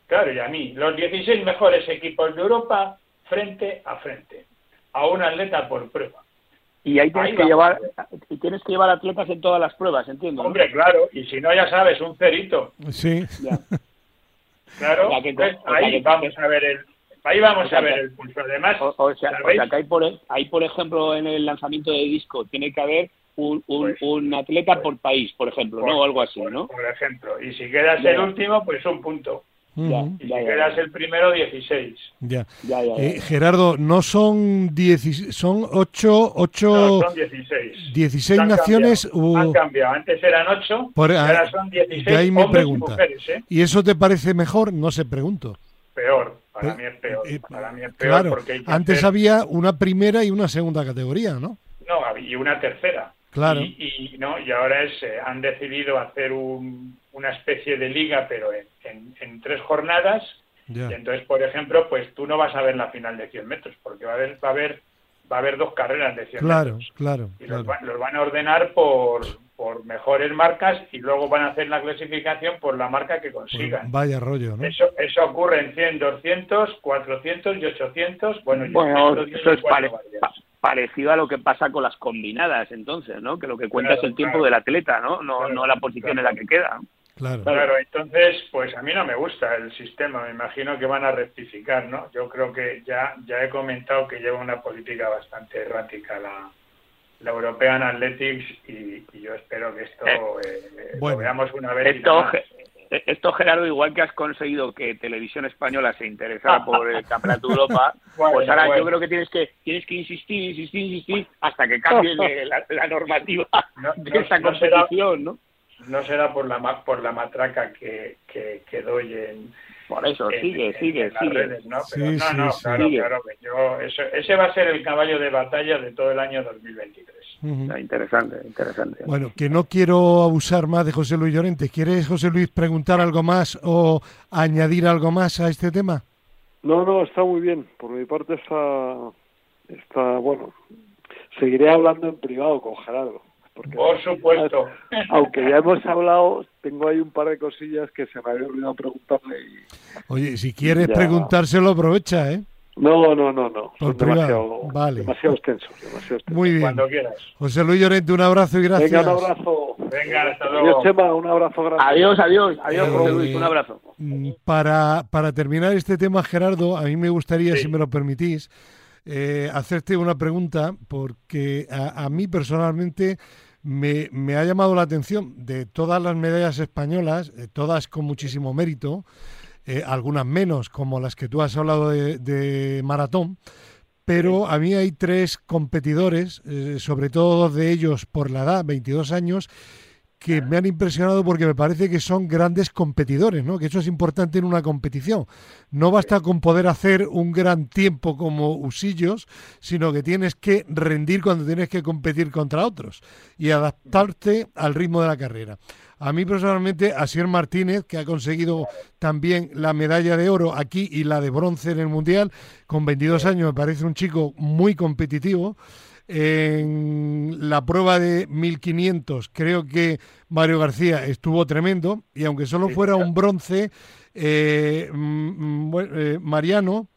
Claro, y a mí, los 16 mejores equipos de Europa frente a frente, a un atleta por prueba. Y ahí tienes, que llevar, y tienes que llevar atletas en todas las pruebas, entiendo. Hombre, claro, y si no, ya sabes, un cerito. Sí. Claro, ahí vamos a ver el, ahí vamos a ver el pulso. Además, o, sea, que hay por, hay, por ejemplo, en el lanzamiento de disco, tiene que haber un, un, Pues- un atleta por país, por ejemplo, ¿no? O algo así, por- ¿no? Por ejemplo. Y si quedas Ya, el ya. último, pues un punto. Ujú, Y si Ya, ya, quedas ya. el primero, 16. ya. Ya, ya, ya. Eh, Gerardo, no son 16, son 8, 8 No, son 16. 16 Han naciones cambiado, u- Han cambiado. Antes eran 8, Por- ahora son 16 de ahí mi pregunta. y mujeres, ¿eh? ¿Y eso te parece mejor? No sé, pregunto. Peor. Para Eh, mí es peor. eh, Para mí es peor claro, porque antes hacer- había una primera y una segunda categoría, ¿no? No, y una tercera. Claro. Y, y, no, y ahora es, eh, han decidido hacer un- una especie de liga, pero en, en- en tres jornadas. Y entonces, por ejemplo, pues tú no vas a ver la final de 100 metros, porque va a haber, va a haber, va a haber dos carreras de 100 Claro, metros. claro, Y los, claro. va- los van a ordenar por, por mejores marcas y luego van a hacer la clasificación por la marca que Pues consigan. vaya rollo, ¿no? Eso, eso ocurre en 100, 200, 400 y 800. Bueno, Bueno, 110 eso es pare- parecido a lo que pasa con las combinadas, entonces, ¿no? Que lo que cuenta Claro, es el tiempo claro. del atleta, ¿no? No, Claro, no la posición claro. en la que queda. Claro. Claro, entonces, pues a mí no me gusta el sistema, me imagino que van a rectificar, ¿no? Yo creo que ya, ya he comentado que lleva una política bastante errática la, la European Athletics y, y yo espero que esto eh, Bueno. lo veamos una vez y Esto, nada más. Eh, esto, Gerardo, igual que has conseguido que Televisión Española se interesara por el Campeonato de Europa, Bueno, pues ahora bueno. yo creo que tienes que tienes que insistir, insistir, insistir hasta que cambie la, la normativa No- de no- esta no será- competición, ¿no? No será por la ma- por la matraca que, que, que doy en, Por eso, en- sigue, en- sigue, en las sigue. redes, ¿no? Pero Sí, no, no, sí. claro, Sigue. claro, que yo, eso, ese va a ser el caballo de batalla de todo el año 2023. Ah, Interesante, interesante. Bueno, que no quiero abusar más de José Luis Llorente. ¿Quieres, José Luis, preguntar algo más o añadir algo más a este tema? No, no, está muy bien. Por mi parte está, está bueno. Seguiré hablando en privado con Gerardo. Porque Por supuesto. aunque ya hemos hablado, tengo ahí un par de cosillas que se me había olvidado preguntarle. Y... Oye, si quieres Ya. preguntárselo, aprovecha, ¿eh? No, no, no, no. Por Son privado, demasiado, vale. demasiado extensos. Demasiado extensos. Muy bien. Cuando quieras. José Luis Llorente, un abrazo y gracias. Venga, un abrazo. Venga, hasta Adiós, luego. Chema, un abrazo grande. Adiós, adiós, adiós, Eh, José Luis, un abrazo. Mm, Para, para terminar este tema, Gerardo, a mí me gustaría, Sí. si me lo permitís, eh, hacerte una pregunta, porque a, a mí personalmente me, me ha llamado la atención de todas las medallas españolas, eh, todas con muchísimo mérito, eh, algunas menos, como las que tú has hablado de, de maratón, pero a mí hay tres competidores, eh, sobre todo dos de ellos por la edad, 22 años, que me han impresionado porque me parece que son grandes competidores, ¿no? Que eso es importante en una competición. No basta con poder hacer un gran tiempo como Usillos, sino que tienes que rendir cuando tienes que competir contra otros y adaptarte al ritmo de la carrera. A mí personalmente, Asier Martínez, que ha conseguido también la medalla de oro aquí y la de bronce en el Mundial, con 22 años me parece un chico muy competitivo. En la prueba de 1500 creo que Mario García estuvo tremendo y aunque solo fuera un bronce, eh, mm, mm, eh, Mariano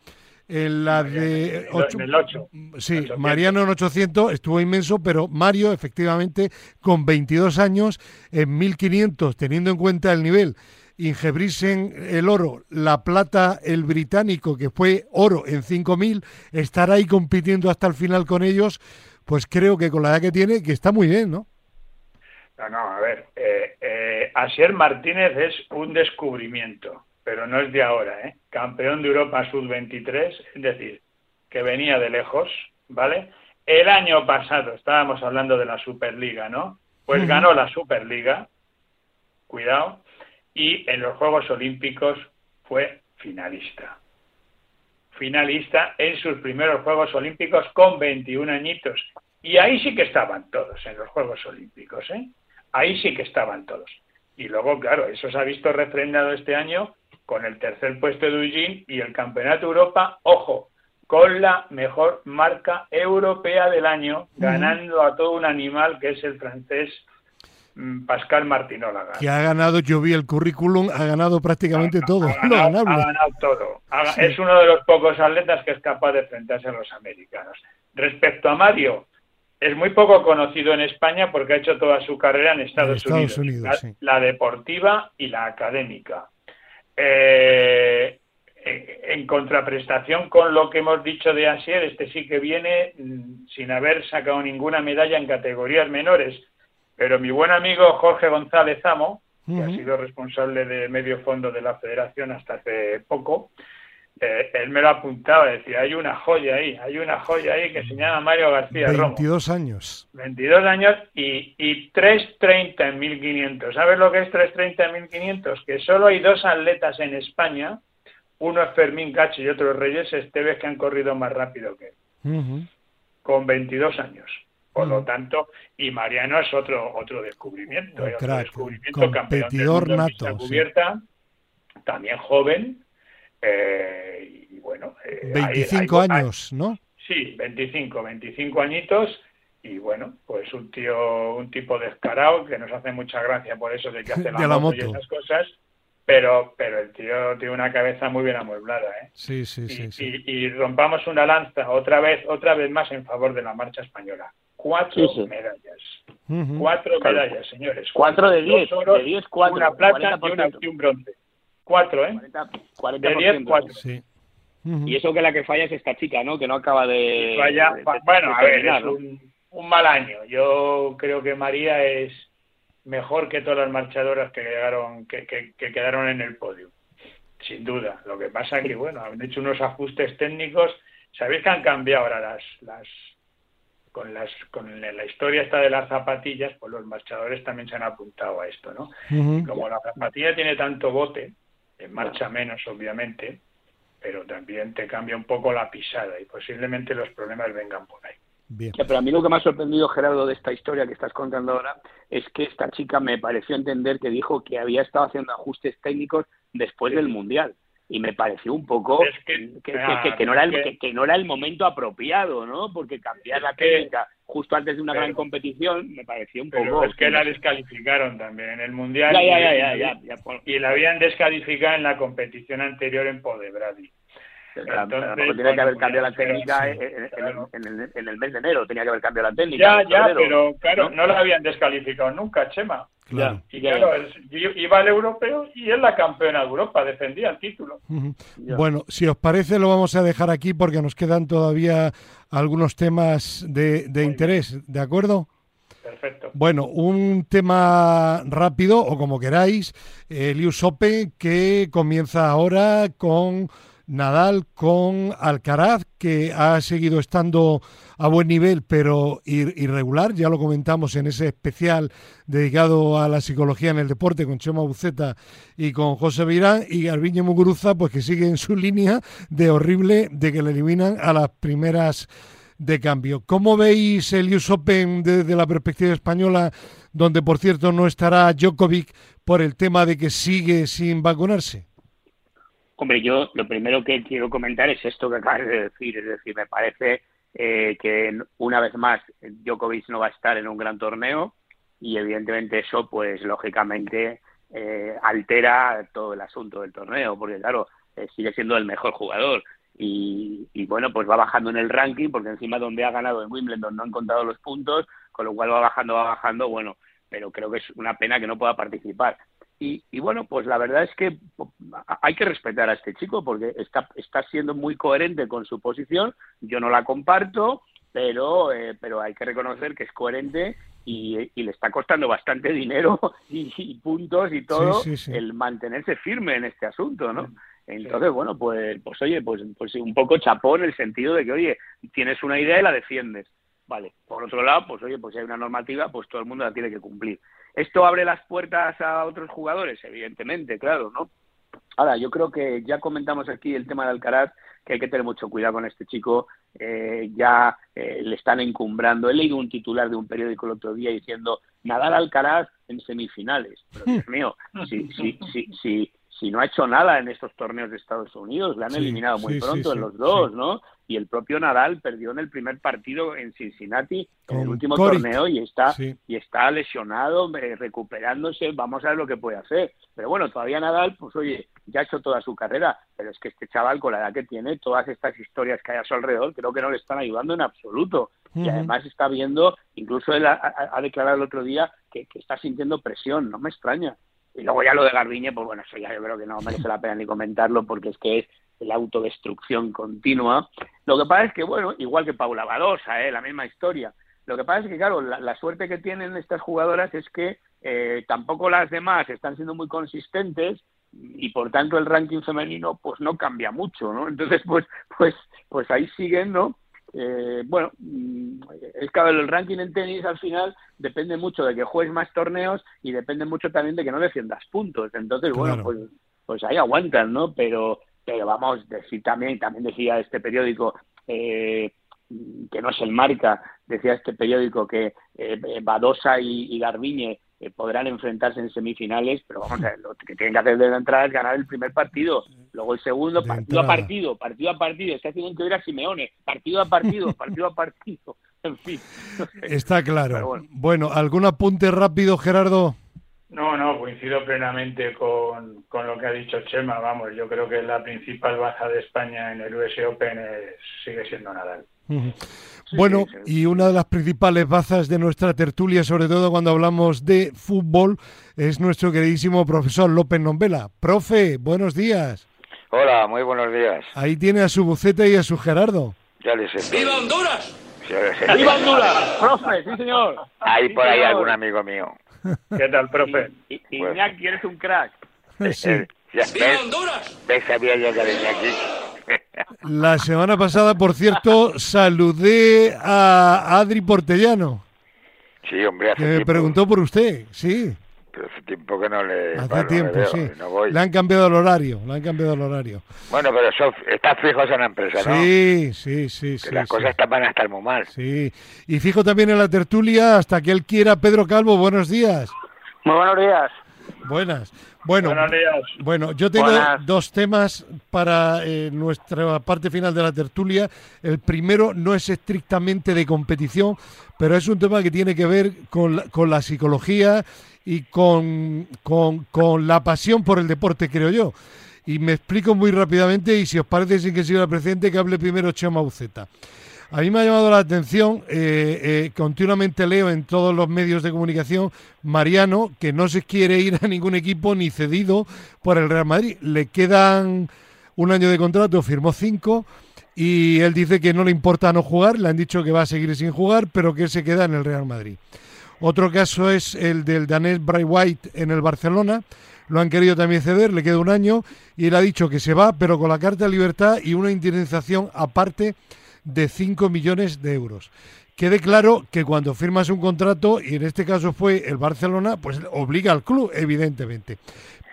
en la Mariano, de en el- ocho- en el ocho. Sí, 800. Mariano en 800 estuvo inmenso, pero Mario efectivamente con 22 años en 1500, teniendo en cuenta el nivel, Ingebrigtsen el oro, la plata el británico que fue oro en 5000, estar ahí compitiendo hasta el final con ellos, pues creo que con la edad que tiene, que está muy bien, ¿no? No, no, a ver, eh, eh, Asier Martínez es un descubrimiento, pero no es de ahora, ¿eh? Campeón de Europa Sub-23, es decir, que venía de lejos, ¿vale? El año pasado, estábamos hablando de la Superliga, ¿no? Pues ganó la Superliga, cuidado, y en los Juegos Olímpicos fue finalista. Finalista en sus primeros Juegos Olímpicos con 21 añitos. Y ahí sí que estaban todos en los Juegos Olímpicos, ¿eh? Ahí sí que estaban todos. Y luego, claro, eso se ha visto refrendado este año con el tercer puesto de Eugene y el Campeonato Europa, ojo, con la mejor marca europea del año, ganando a todo un animal que es el francés Pascal Martinólaga. Que ha ganado, yo vi el currículum, ha ganado prácticamente todo, Ha ganado, ganable. ha ganado todo. Ha- Es uno de los pocos atletas que es capaz de enfrentarse a los americanos. Respecto a Mario, es muy poco conocido en España porque ha hecho toda su carrera en Estados, Estados Unidos, Unidos, la, sí. la deportiva y la académica. Eh, en contraprestación con lo que hemos dicho de Asier, este sí que viene mm, sin haber sacado ninguna medalla en categorías menores. Pero mi buen amigo Jorge González Amo, que ha sido responsable de medio fondo de la federación hasta hace poco, eh, él me lo apuntaba, decía, hay una joya ahí, hay una joya ahí que se llama Mario García 22 años. 22 años y, y 3.30 en 1500. ¿Sabes lo que es 3.30 en 1500? Que solo hay dos atletas en España uno es Fermín Cacho y otro es Reyes Esteves que han corrido más rápido que él, con 22 años. Por lo tanto, y Mariano es otro otro descubrimiento, otro descubrimiento competidor nato, cubierta, también joven, eh, y bueno... 25 eh, años, ¿no? Sí, 25, 25 añitos, y bueno, pues un tío, un tipo descarado que nos hace mucha gracia por eso de que hace la, moto, y esas cosas, pero pero el tío tiene una cabeza muy bien amueblada, ¿eh? Sí, sí, sí, y, rompamos una lanza otra vez, otra vez más en favor de la marcha española. Cuatro medallas. Cuatro medallas, señores. Cuatro de diez. de diez cuatro. Una plata y, un bronce. Cuatro, ¿eh? 40, de diez, cuatro. Sí. Y eso que la que falla es esta chica, ¿no? Que no acaba de... bueno, a ver, es un, un mal año. Yo creo que María es mejor que todas las marchadoras que llegaron, que, que, quedaron en el podio, sin duda. Lo que pasa es que bueno, han hecho unos ajustes técnicos. Sabéis que han cambiado ahora las, las con las con la historia esta de las zapatillas, pues los marchadores también se han apuntado a esto, ¿no? Como la zapatilla tiene tanto bote, en marcha menos obviamente, pero también te cambia un poco la pisada y posiblemente los problemas vengan por ahí pero a mí lo que me ha sorprendido, Gerardo, de esta historia que estás contando ahora, es que esta chica me pareció entender que dijo que había estado haciendo ajustes técnicos después del Mundial. Y me pareció un poco que, que, no era el, que, no era el momento apropiado, ¿no? Porque cambiar la técnica justo antes de una gran competición me pareció un poco... Es que la descalificaron también en el Mundial. y, y la habían descalificado en la competición anterior en Podebradi tiene que haber cambiado la técnica en, el, mes de enero, tenía que haber cambiado la técnica. Ya, ya, pero claro, ¿no? la habían descalificado nunca, Chema. Claro. Y claro, iba al europeo y es la campeona de Europa, defendía el título. Bueno, si os parece, lo vamos a dejar aquí porque nos quedan todavía algunos temas de, interés, ¿de acuerdo? Perfecto. Bueno, un tema rápido, o como queráis, el US Open que comienza ahora con Nadal con Alcaraz, que ha seguido estando a buen nivel, pero irregular. Ya lo comentamos en ese especial dedicado a la psicología en el deporte con Chema Buceta y con José Virán. Y Garbiñe Muguruza, pues que sigue en su línea de horrible de que le eliminan a las primeras de cambio. ¿Cómo veis el US Open desde la perspectiva española, donde por cierto no estará Djokovic por el tema de que sigue sin vacunarse? Hombre, yo lo primero que quiero comentar es esto que acabas de decir, es decir, me parece eh, que una vez más Djokovic no va a estar en un gran torneo y evidentemente eso, pues lógicamente eh, altera todo el asunto del torneo, porque claro, eh, sigue siendo el mejor jugador y, y, bueno, pues va bajando en el ranking porque encima donde ha ganado en Wimbledon no han contado los puntos, con lo cual va bajando, va bajando, bueno, pero creo que es una pena que no pueda participar. Y, bueno, pues la verdad es que hay que respetar a este chico porque está, está siendo muy coherente con su posición. Yo no la comparto, pero, eh, pero hay que reconocer que es coherente y, le está costando bastante dinero y, puntos y todo el mantenerse firme en este asunto, ¿no? Entonces, bueno, pues, pues oye, pues, pues un poco chapón en el sentido de que, oye, tienes una idea y la defiendes. Vale, por otro lado, pues oye, pues si hay una normativa, pues todo el mundo la tiene que cumplir. ¿Esto abre las puertas a otros jugadores? Evidentemente, claro, ¿no? Ahora, yo creo que ya comentamos aquí el tema de Alcaraz, que hay que tener mucho cuidado con este chico. Eh, ya eh, le están encumbrando. He leído un titular de un periódico el otro día diciendo Nadal Alcaraz en semifinales. Pero Dios mío, si, si, si, si, si no ha hecho nada en estos torneos de Estados Unidos, le han eliminado muy pronto en los dos, ¿no? Y el propio Nadal perdió en el primer partido en Cincinnati, en el último torneo, y está, y está lesionado, eh, recuperándose, vamos a ver lo que puede hacer. Pero bueno, todavía Nadal, pues oye, ya ha hecho toda su carrera, pero es que este chaval, con la edad que tiene, todas estas historias que hay a su alrededor, creo que no le están ayudando en absoluto. Y además está viendo, incluso él ha, declarado el otro día que está sintiendo presión, no me extraña. Y luego ya lo de Garbiñe, pues bueno, eso ya yo creo que no merece la pena ni comentarlo porque es que es la autodestrucción continua. Lo que pasa es que, bueno, igual que Paula Badosa, ¿eh? la misma historia. Lo que pasa es que, claro, la, suerte que tienen estas jugadoras es que eh, tampoco las demás están siendo muy consistentes y por tanto el ranking femenino pues no cambia mucho, ¿no? Entonces, pues, pues, pues ahí siguen, ¿no? Eh, bueno, mm, es que el ranking en tenis al final depende mucho de que juegues más torneos y depende mucho también de que no defiendas puntos. Entonces, bueno, pues, pues ahí aguantan, ¿no? Pero, pero vamos, decir también, también decía este periódico, eh, que no es el marca, decía este periódico que eh, Badosa y, y Garbiñe eh, podrán enfrentarse en semifinales, pero vamos a ver, lo que tienen que hacer de entrada es ganar el primer partido, luego el segundo, partido a partido, partido a partido, está haciendo que ir a Simeone, partido a partido, partido a partido, en fin. Está claro. Bueno. ¿algún apunte rápido, Gerardo? No, no, coincido plenamente con, con, lo que ha dicho Chema. Vamos, yo creo que la principal baja de España en el US Open sigue siendo Nadal. Bueno, y una de las principales bazas de nuestra tertulia, sobre todo cuando hablamos de fútbol, es nuestro queridísimo profesor López Nombela. Profe, buenos días. Hola, muy buenos días. Ahí tiene a su buceta y a su Gerardo. Ya les sé. ¡Viva Honduras! ¡Viva Honduras! Profe, sí señor. Hay por ahí algún amigo mío. ¿Qué tal, profe? Y, Iñaki, eres un crack. Sí. ¡Viva Honduras! ¿Ves? Sabía yo que venía aquí. La semana pasada, por cierto, saludé a Adri Portellano. Sí, hombre, hace que me preguntó por usted, sí. Pero hace tiempo que no le. Hace tiempo, sí. Le han cambiado el horario, le han cambiado el horario. Bueno, pero eso está fijo en la empresa, ¿no? Sí, sí, sí. Que las cosas van a estar muy mal. Sí. Y fijo también en la tertulia, hasta que él quiera, Pedro Calvo, buenos días. Muy buenos días. Buenas. Bueno, bueno, yo tengo dos temas para eh, nuestra parte final de la tertulia. El primero no es estrictamente de competición, pero es un tema que tiene que ver con la, con la psicología y con, con, la pasión por el deporte, creo yo. Y me explico muy rápidamente y si os parece sin que siga presente, que hable primero Chema Uceta. A mí me ha llamado la atención, eh, eh, continuamente leo en todos los medios de comunicación, Mariano, que no se quiere ir a ningún equipo ni cedido por el Real Madrid. Le quedan un año de contrato, firmó cinco, y él dice que no le importa no jugar, le han dicho que va a seguir sin jugar, pero que se queda en el Real Madrid. Otro caso es el del danés Bright White en el Barcelona. Lo han querido también ceder, le queda un año y él ha dicho que se va, pero con la carta de libertad y una indemnización aparte de 5 millones de euros. Quede claro que cuando firmas un contrato, y en este caso fue el Barcelona, pues obliga al club, evidentemente.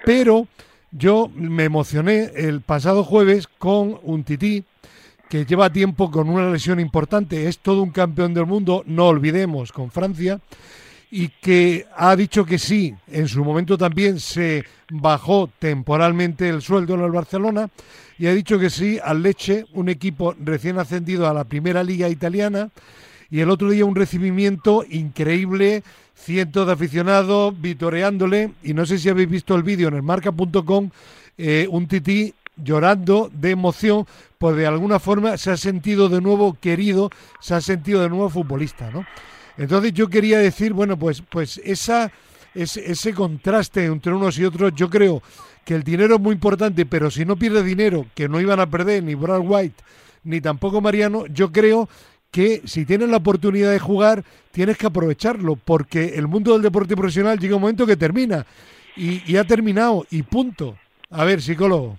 Pero yo me emocioné el pasado jueves con un tití que lleva tiempo con una lesión importante, es todo un campeón del mundo, no olvidemos, con Francia, y que ha dicho que sí, en su momento también se bajó temporalmente el sueldo en el Barcelona, y ha dicho que sí al Leche, un equipo recién ascendido a la primera liga italiana, y el otro día un recibimiento increíble, cientos de aficionados vitoreándole, y no sé si habéis visto el vídeo en el marca.com, eh, un tití llorando de emoción, pues de alguna forma se ha sentido de nuevo querido, se ha sentido de nuevo futbolista, ¿no? Entonces yo quería decir, bueno, pues, pues esa, ese, ese contraste entre unos y otros, yo creo que el dinero es muy importante, pero si no pierde dinero, que no iban a perder ni Brad White ni tampoco Mariano, yo creo que si tienes la oportunidad de jugar, tienes que aprovecharlo, porque el mundo del deporte profesional llega un momento que termina y, y ha terminado y punto. A ver, psicólogo.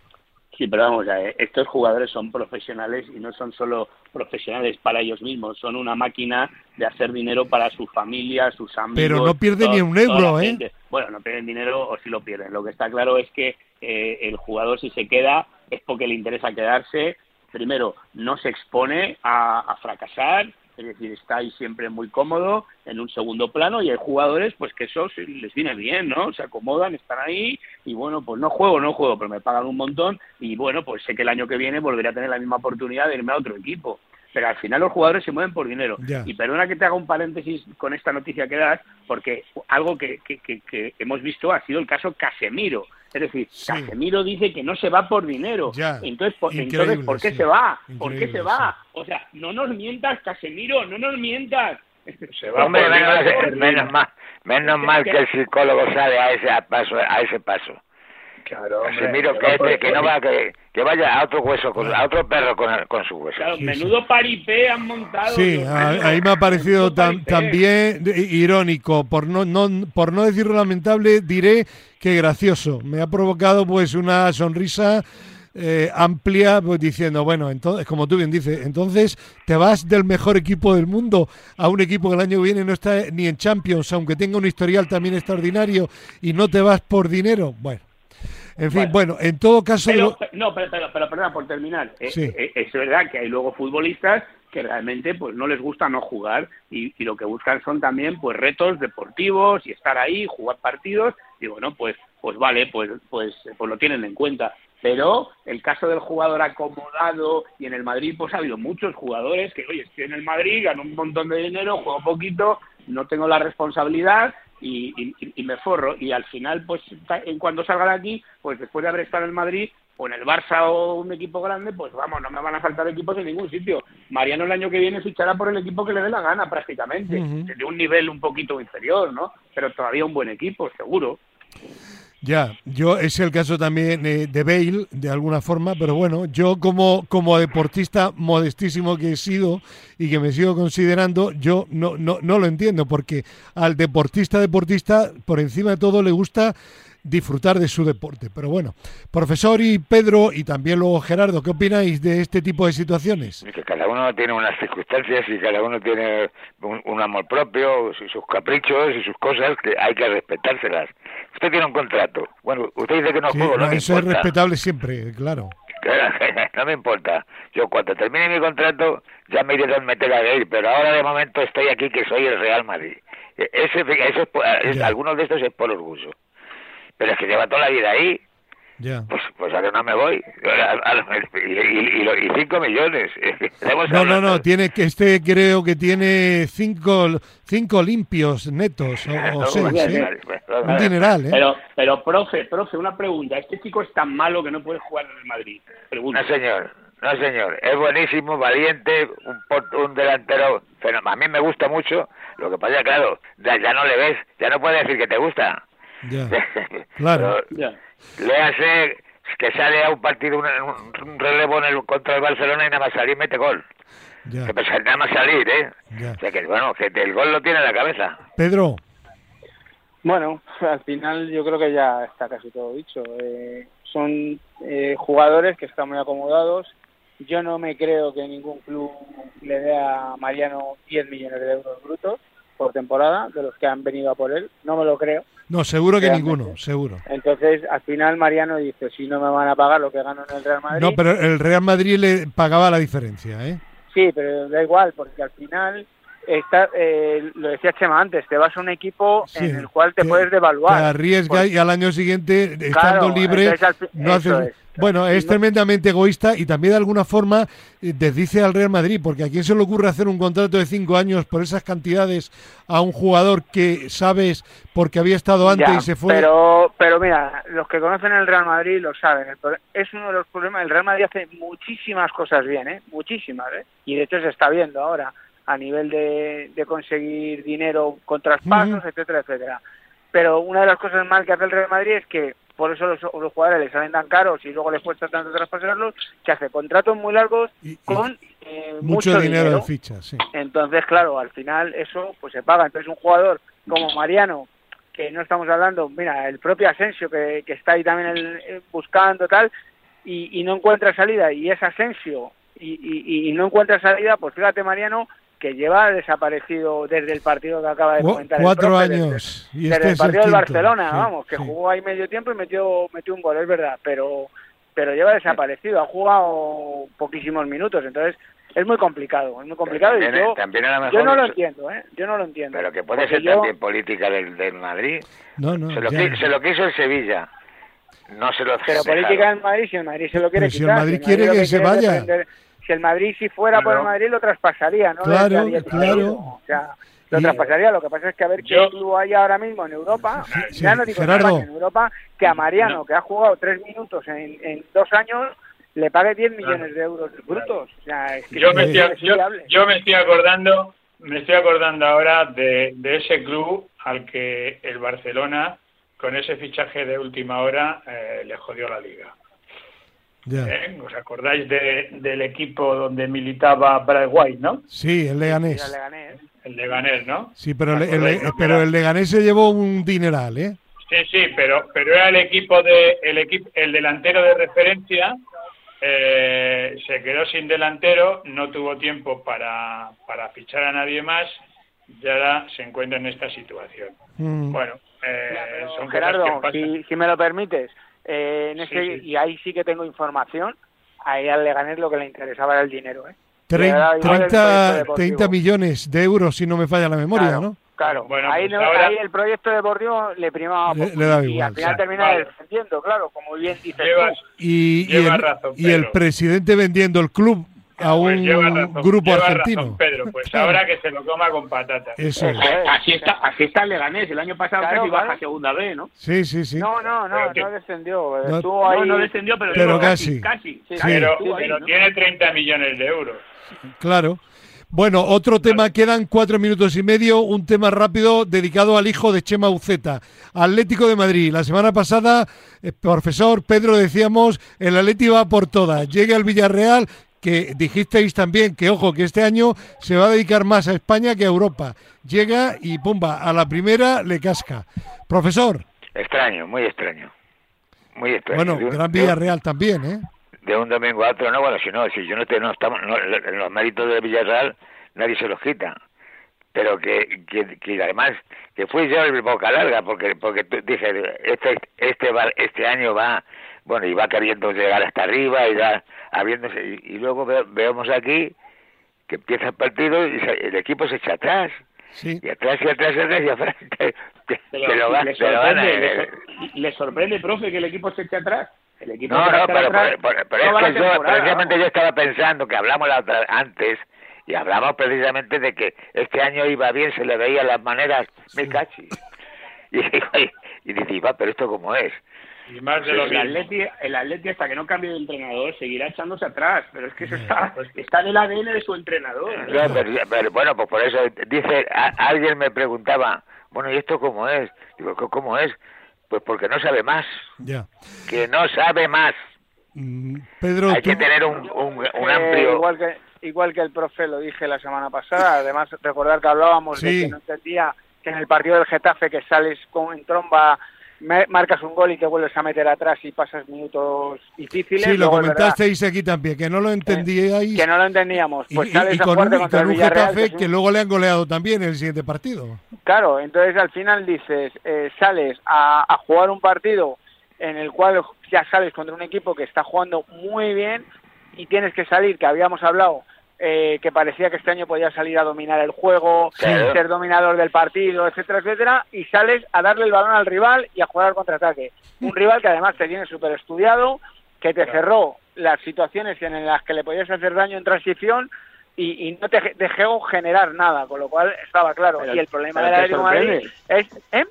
Sí, pero vamos, estos jugadores son profesionales y no son solo profesionales para ellos mismos, son una máquina de hacer dinero para su familia, sus amigos. Pero no pierden ni un euro, ¿eh? Bueno, no pierden dinero o si lo pierden. Lo que está claro es que eh, el jugador si se queda es porque le interesa quedarse. Primero, no se expone a fracasar, es decir, está ahí siempre muy cómodo en un segundo plano y hay jugadores pues que eso les viene bien, ¿no? Se acomodan, están ahí y bueno, pues no juego, no juego, pero me pagan un montón y bueno, pues sé que el año que viene volveré a tener la misma oportunidad de irme a otro equipo. Pero al final los jugadores se mueven por dinero. Y perdona que te haga un paréntesis con esta noticia que das, porque algo que, que, que hemos visto ha sido el caso Casemiro. Es decir, Casemiro dice que no se va por dinero. entonces, por, entonces, ¿por qué se va? ¿Por qué se va? O sea, no nos mientas, Casemiro, no nos mientas. Se va Hombre, menos, menos, mal, menos mal que el psicólogo sale a ese paso, a ese paso. Claro, hombre, miro yo que, no este, que no va, que, que vaya a otro hueso, con, a otro perro con, con su hueso. Claro, Sí, menudo paripé han montado. Sí, a- ahí me ha parecido tam- también irónico, por no, no, por no decirlo lamentable, diré que gracioso. Me ha provocado pues una sonrisa eh, amplia pues, diciendo, bueno, entonces, como tú bien dices, entonces te vas del mejor equipo del mundo a un equipo que el año que viene no está ni en Champions, aunque tenga un historial también extraordinario y no te vas por dinero. Bueno, en fin, bueno, en todo caso... Pero, no, pero, pero, pero, perdona, por terminar. Eh, eh, es verdad que hay luego futbolistas que realmente pues no les gusta no jugar y, y lo que buscan son también pues retos deportivos y estar ahí, jugar partidos y bueno, pues pues vale, pues pues pues lo tienen en cuenta. Pero el caso del jugador acomodado y en el Madrid pues ha habido muchos jugadores que, oye, estoy en el Madrid, gano un montón de dinero, juego poquito, no tengo la responsabilidad y, y- y me forro. Y al final, pues en cuando salga de aquí, pues después de haber estado en Madrid o en el Barça o un equipo grande, pues vamos, no me van a faltar equipos en ningún sitio. Mariano el año que viene fichará por el equipo que le dé la gana prácticamente, Ujú. de un nivel un poquito inferior, ¿no? Pero todavía un buen equipo, seguro. Ya, yo es el caso también eh, de Bale, de alguna forma, pero bueno, yo como, como deportista modestísimo que he sido y que me sigo considerando, yo no, no, no lo entiendo, porque al deportista deportista, por encima de todo, le gusta disfrutar de su deporte. Pero bueno, profesor y Pedro, y también luego Gerardo, ¿qué opináis de este tipo de situaciones? Que cada uno tiene unas circunstancias y cada uno tiene un, un amor propio, sus caprichos y sus cosas que hay que respetárselas. Usted tiene un contrato. Bueno, usted dice que no Sí, juego, no, no, me eso es respetable siempre, claro. no me importa. Yo cuando termine mi contrato ya me iré donde me tenga que ir, pero ahora de momento estoy aquí que soy el Real Madrid. E- Ese, eso es por- es- Ya. algunos de estos es por orgullo. Pero es que lleva toda la vida ahí, Ya. pues pues a que no me voy. Y, y, y lo- y cinco millones. Estamos No, no, no, tiene que este creo que tiene cinco, cinco limpios netos o, o No, seis, vale, ¿eh? vale, vale, Un dineral, ¿eh? Pero, pero profe, profe, una pregunta. ¿Este chico es tan malo que no puede jugar en el Madrid? Pregunta. No, señor. No, señor. Es buenísimo, valiente, un, por- un delantero. Pero a mí me gusta mucho. Lo que pasa, claro, ya, ya no le ves. Ya no puedes decir que te gusta. Ya, claro. Ya. Le hace que sale a un partido, un, un- un relevo en el, contra el Barcelona y nada más salir mete gol. ya, Que pesa- nada más salir, ¿eh? ya. O sea que, bueno, que el gol lo tiene en la cabeza. Pedro, Bueno, al final yo creo que ya está casi todo dicho. Eh, son eh, jugadores que están muy acomodados. Yo no me creo que ningún club le dé a Mariano 10 millones de euros brutos por temporada, de los que han venido a por él. No me lo creo. No, seguro que Realmente. ninguno, seguro. Entonces, al final Mariano dice, si no me van a pagar lo que gano en el Real Madrid... No, pero el Real Madrid le pagaba la diferencia, ¿eh? Sí, pero da igual, porque al final, está, eh, lo decía Chema antes, te vas a un equipo Sí, en el cual te puedes devaluar. Te arriesgas y al año siguiente, estando Claro, libre, al no haces... es. Bueno, es no- tremendamente egoísta y también de alguna forma eh, desdice al Real Madrid, porque a quién se le ocurre hacer un contrato de cinco años por esas cantidades a un jugador que sabes porque había estado antes Ya, y se fue. Pero, pero mira, los que conocen el Real Madrid lo saben. Es uno de los problemas. El Real Madrid hace muchísimas cosas bien, ¿eh? Muchísimas, ¿eh? Y de hecho se está viendo ahora a nivel de, de conseguir dinero con traspasos, etcétera, etcétera. Pero una de las cosas mal que hace el Real Madrid es que por eso los, los jugadores les salen tan caros y luego les cuesta tanto traspasarlos, que hace contratos muy largos Y- y con eh, mucho, dinero, de fichas, sí. entonces, claro, al final eso pues se paga. Entonces, un jugador como Mariano, que no estamos hablando, mira, el propio Asensio, que, que está ahí también el- eh, buscando tal, y, y no encuentra salida, y es Asensio, y, y, y no encuentra salida, pues fíjate, Mariano, que lleva desaparecido desde el partido que acaba de comentar. el cuatro profe, desde- años. y desde este el el partido del. Barcelona, Sí, vamos, que sí. jugó ahí medio tiempo y metió, metió un gol, es verdad, pero pero lleva desaparecido, ha jugado poquísimos minutos, entonces es muy complicado, es muy complicado y también, yo, también a lo mejor yo no lo es- entiendo, ¿eh? Yo no lo entiendo. Pero que puede ser yo- también política del, del Madrid. No, no, se, lo qui- se lo quiso el Sevilla. No se lo Pero dejaron. política en Madrid, si el Madrid se lo quiere Pero si el quitar. Madrid el quiere lo que se quiere es vaya. defender- si el Madrid si fuera por el. Madrid lo traspasaría, ¿no? Claro, claro. O sea, lo traspasaría. Lo que pasa es que a ver qué Yo- club hay ahora mismo en Europa, Sí, ya no digo en Gerardo. España, en Europa, que a Mariano, No. que ha jugado tres minutos en, en dos años, le pague 10 millones de euros brutos. O sea, es que yo me, es estoy, yo, me estoy acordando me estoy acordando ahora de, de ese club al que el Barcelona con ese fichaje de última hora eh, le jodió la liga. ¿Eh? ¿Os acordáis de- del equipo donde militaba Brad White, no? Sí, el Leganés. El Leganés, ¿no? Sí, pero, el, ¿Os acordáis, el- no? pero el Leganés se llevó un dineral, ¿eh? Sí, sí, pero pero era el equipo de el equipo el delantero de referencia eh, se quedó sin delantero, no tuvo tiempo para para fichar a nadie más y ahora se encuentra en esta situación. Mm. Bueno, eh, Ya, son cosas Gerardo, que pasan. si, si me lo permites, eh, en ese, Sí, sí. y ahí sí que tengo información, ahí al Leganés lo que le interesaba era el dinero, ¿eh? Trein- Le da igual el 30, proyecto deportivo. 30 millones de euros, si no me falla la memoria, Claro, ¿no? Claro, Bueno, ahí, pues no- ahora- ahí el proyecto deportivo le primaba Le- le da y igual, al final termina Vale. defendiendo, claro, como bien dices Llevas- tú. Y, el, razón, y el Pedro. presidente vendiendo el club a Pues un lleva razón, grupo argentino. razón, Pedro, pues Claro. ahora que se lo coma con patatas. Eso es. Así está, así está el Leganés. El año pasado Claro, casi claro. baja segunda B, ¿no? Sí, sí, sí. No, no, no, Pero que- no descendió. No- Estuvo ahí. No, no descendió, pero, Pero llegó casi. casi. Sí, Sí. Pero, ahí, pero ¿no? tiene 30 millones de euros. Claro. Bueno, otro tema, quedan cuatro minutos y medio, un tema rápido dedicado al hijo de Chema Uceta, Atlético de Madrid. La semana pasada, eh, profesor Pedro, decíamos, el Atleti va por todas. Llega al Villarreal, que dijisteis también que, ojo, que este año se va a dedicar más a España que a Europa. Llega y, pumba, a la primera le casca. Profesor, Extraño, muy extraño. Muy extraño. bueno, un- gran Villarreal también, ¿eh? de un domingo a otro, no, bueno, si no, si yo no, te, no estamos, no, en los méritos de Villarreal nadie se los quita, pero que, que, que además, que fui yo el boca larga, porque, porque dije, este, este, va, este año va, bueno, y va queriendo llegar hasta arriba y va habiéndose, y, y luego ve- vemos aquí que empieza el partido y se- el equipo se echa atrás, Sí. y atrás y atrás y atrás y atrás, Pero que lo, va- le, lo van a- sorprende, le, sor- le sorprende, profe, que el equipo se eche atrás. El equipo No, no, pero, atrás pero- pero- pero toda es que yo, precisamente yo estaba pensando que hablamos la otra, antes y hablamos precisamente de que este año iba bien, se le veían las maneras, me cachi. Y, y, y dice, va, pero esto cómo es. Y más de lo el mismo. Atleti, el Atleti hasta que no cambie de entrenador seguirá echándose atrás, pero es que eso está, está en el ADN de su entrenador. Ya, pero, pero bueno, pues por eso dice, a- alguien me preguntaba, bueno, ¿y esto cómo es? Digo, "¿Cómo- ¿cómo es? Pues porque no sabe más, Ya. que no sabe más. Mm, Pedro, Hay que tener un, un, un Eh, amplio... igual que igual que el profe lo dije la semana pasada además recordar que hablábamos Sí. de que no entendía que en el partido del Getafe que sales con en tromba marcas un gol y te vuelves a meter atrás y pasas minutos difíciles Sí, lo comentasteis aquí también, que no lo entendíais. que no lo entendíamos pues y- sales y a con, jugarte un, con el un Villarreal Getafe que es un- que luego le han goleado también en el siguiente partido. Claro, entonces al final dices, eh, sales a, a jugar un partido en el cual ya sales contra un equipo que está jugando muy bien y tienes que salir, que habíamos hablado, eh, que parecía que este año podía salir a dominar el juego, Claro. ser dominador del partido, etcétera, etcétera, y sales a darle el balón al rival y a jugar al contraataque. Un rival que además te tiene súper estudiado, que te cerró las situaciones en las que le podías hacer daño en transición y, y no te dejó generar nada, con lo cual estaba claro. Pero- y el problema del Atlético Madrid es... ¿eh?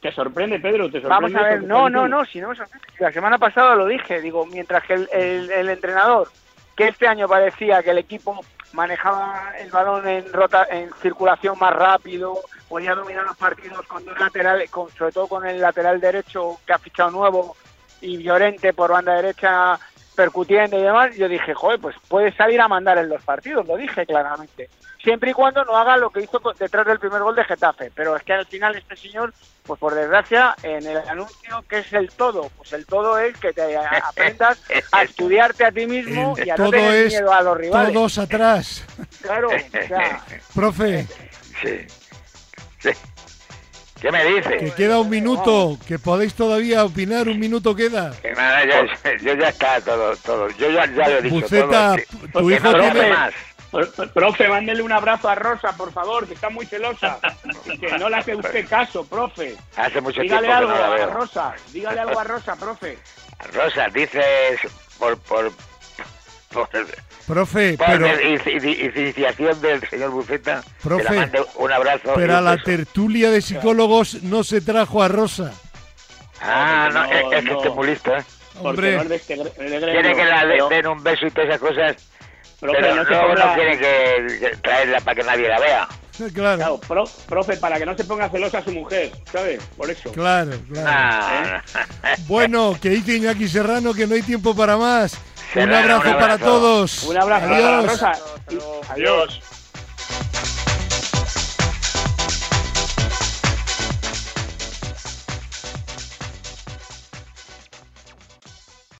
¿Te sorprende, Pedro? ¿Te sorprende Vamos a ver, no, no, no, si no me sorprende. La semana pasada lo dije, digo, mientras que el, el- el entrenador, que este año parecía que el equipo manejaba el balón en rota, en circulación más rápido, podía dominar los partidos con dos laterales, con, sobre todo con el lateral derecho que ha fichado nuevo y Llorente por banda derecha percutiendo y demás, yo dije, joder, pues puede salir a mandar en los partidos, lo dije claramente. Siempre y cuando no haga lo que hizo detrás del primer gol de Getafe. Pero es que al final este señor, pues por desgracia, en el anuncio, ¿qué es el todo? Pues el todo es que te aprendas a estudiarte a ti mismo El y a no todo tener es miedo a los rivales. todos atrás. Claro, o sea, Profe, Sí. Sí. ¿Qué me dice? que queda un minuto, que podéis todavía opinar, un minuto queda. Que nada, yo, yo ya está todo, todo. Yo ya, ya lo he dicho Buceta, todo. que- tu que hijo no tiene... más. Pro- pro- Profe, mándele un abrazo a Rosa, por favor, que está muy celosa. que no le hace usted caso, profe. Hace mucho Dígale tiempo que algo no la a veo. Rosa. Dígale algo a Rosa, profe. Rosa, dices por por profe, por pero, iniciación del señor Buceta. Profe, mando un abrazo. Pero a la tertulia de psicólogos no se trajo a Rosa. Ah, no, no, no es, que este es muy listo, ¿eh? Hombre, quiere que la de, den un beso y todas esas cosas. Profe, pero no, se ponga... no quiere que traerla para que nadie la vea. Claro. claro pro, profe, para que no se ponga celosa su mujer, ¿sabes? Por eso. Claro, claro. Ah. ¿Eh? Bueno, que dice Iñaki Serrano que no hay tiempo para más. Un abrazo, para todos. Un abrazo, Para Rosa. Adiós.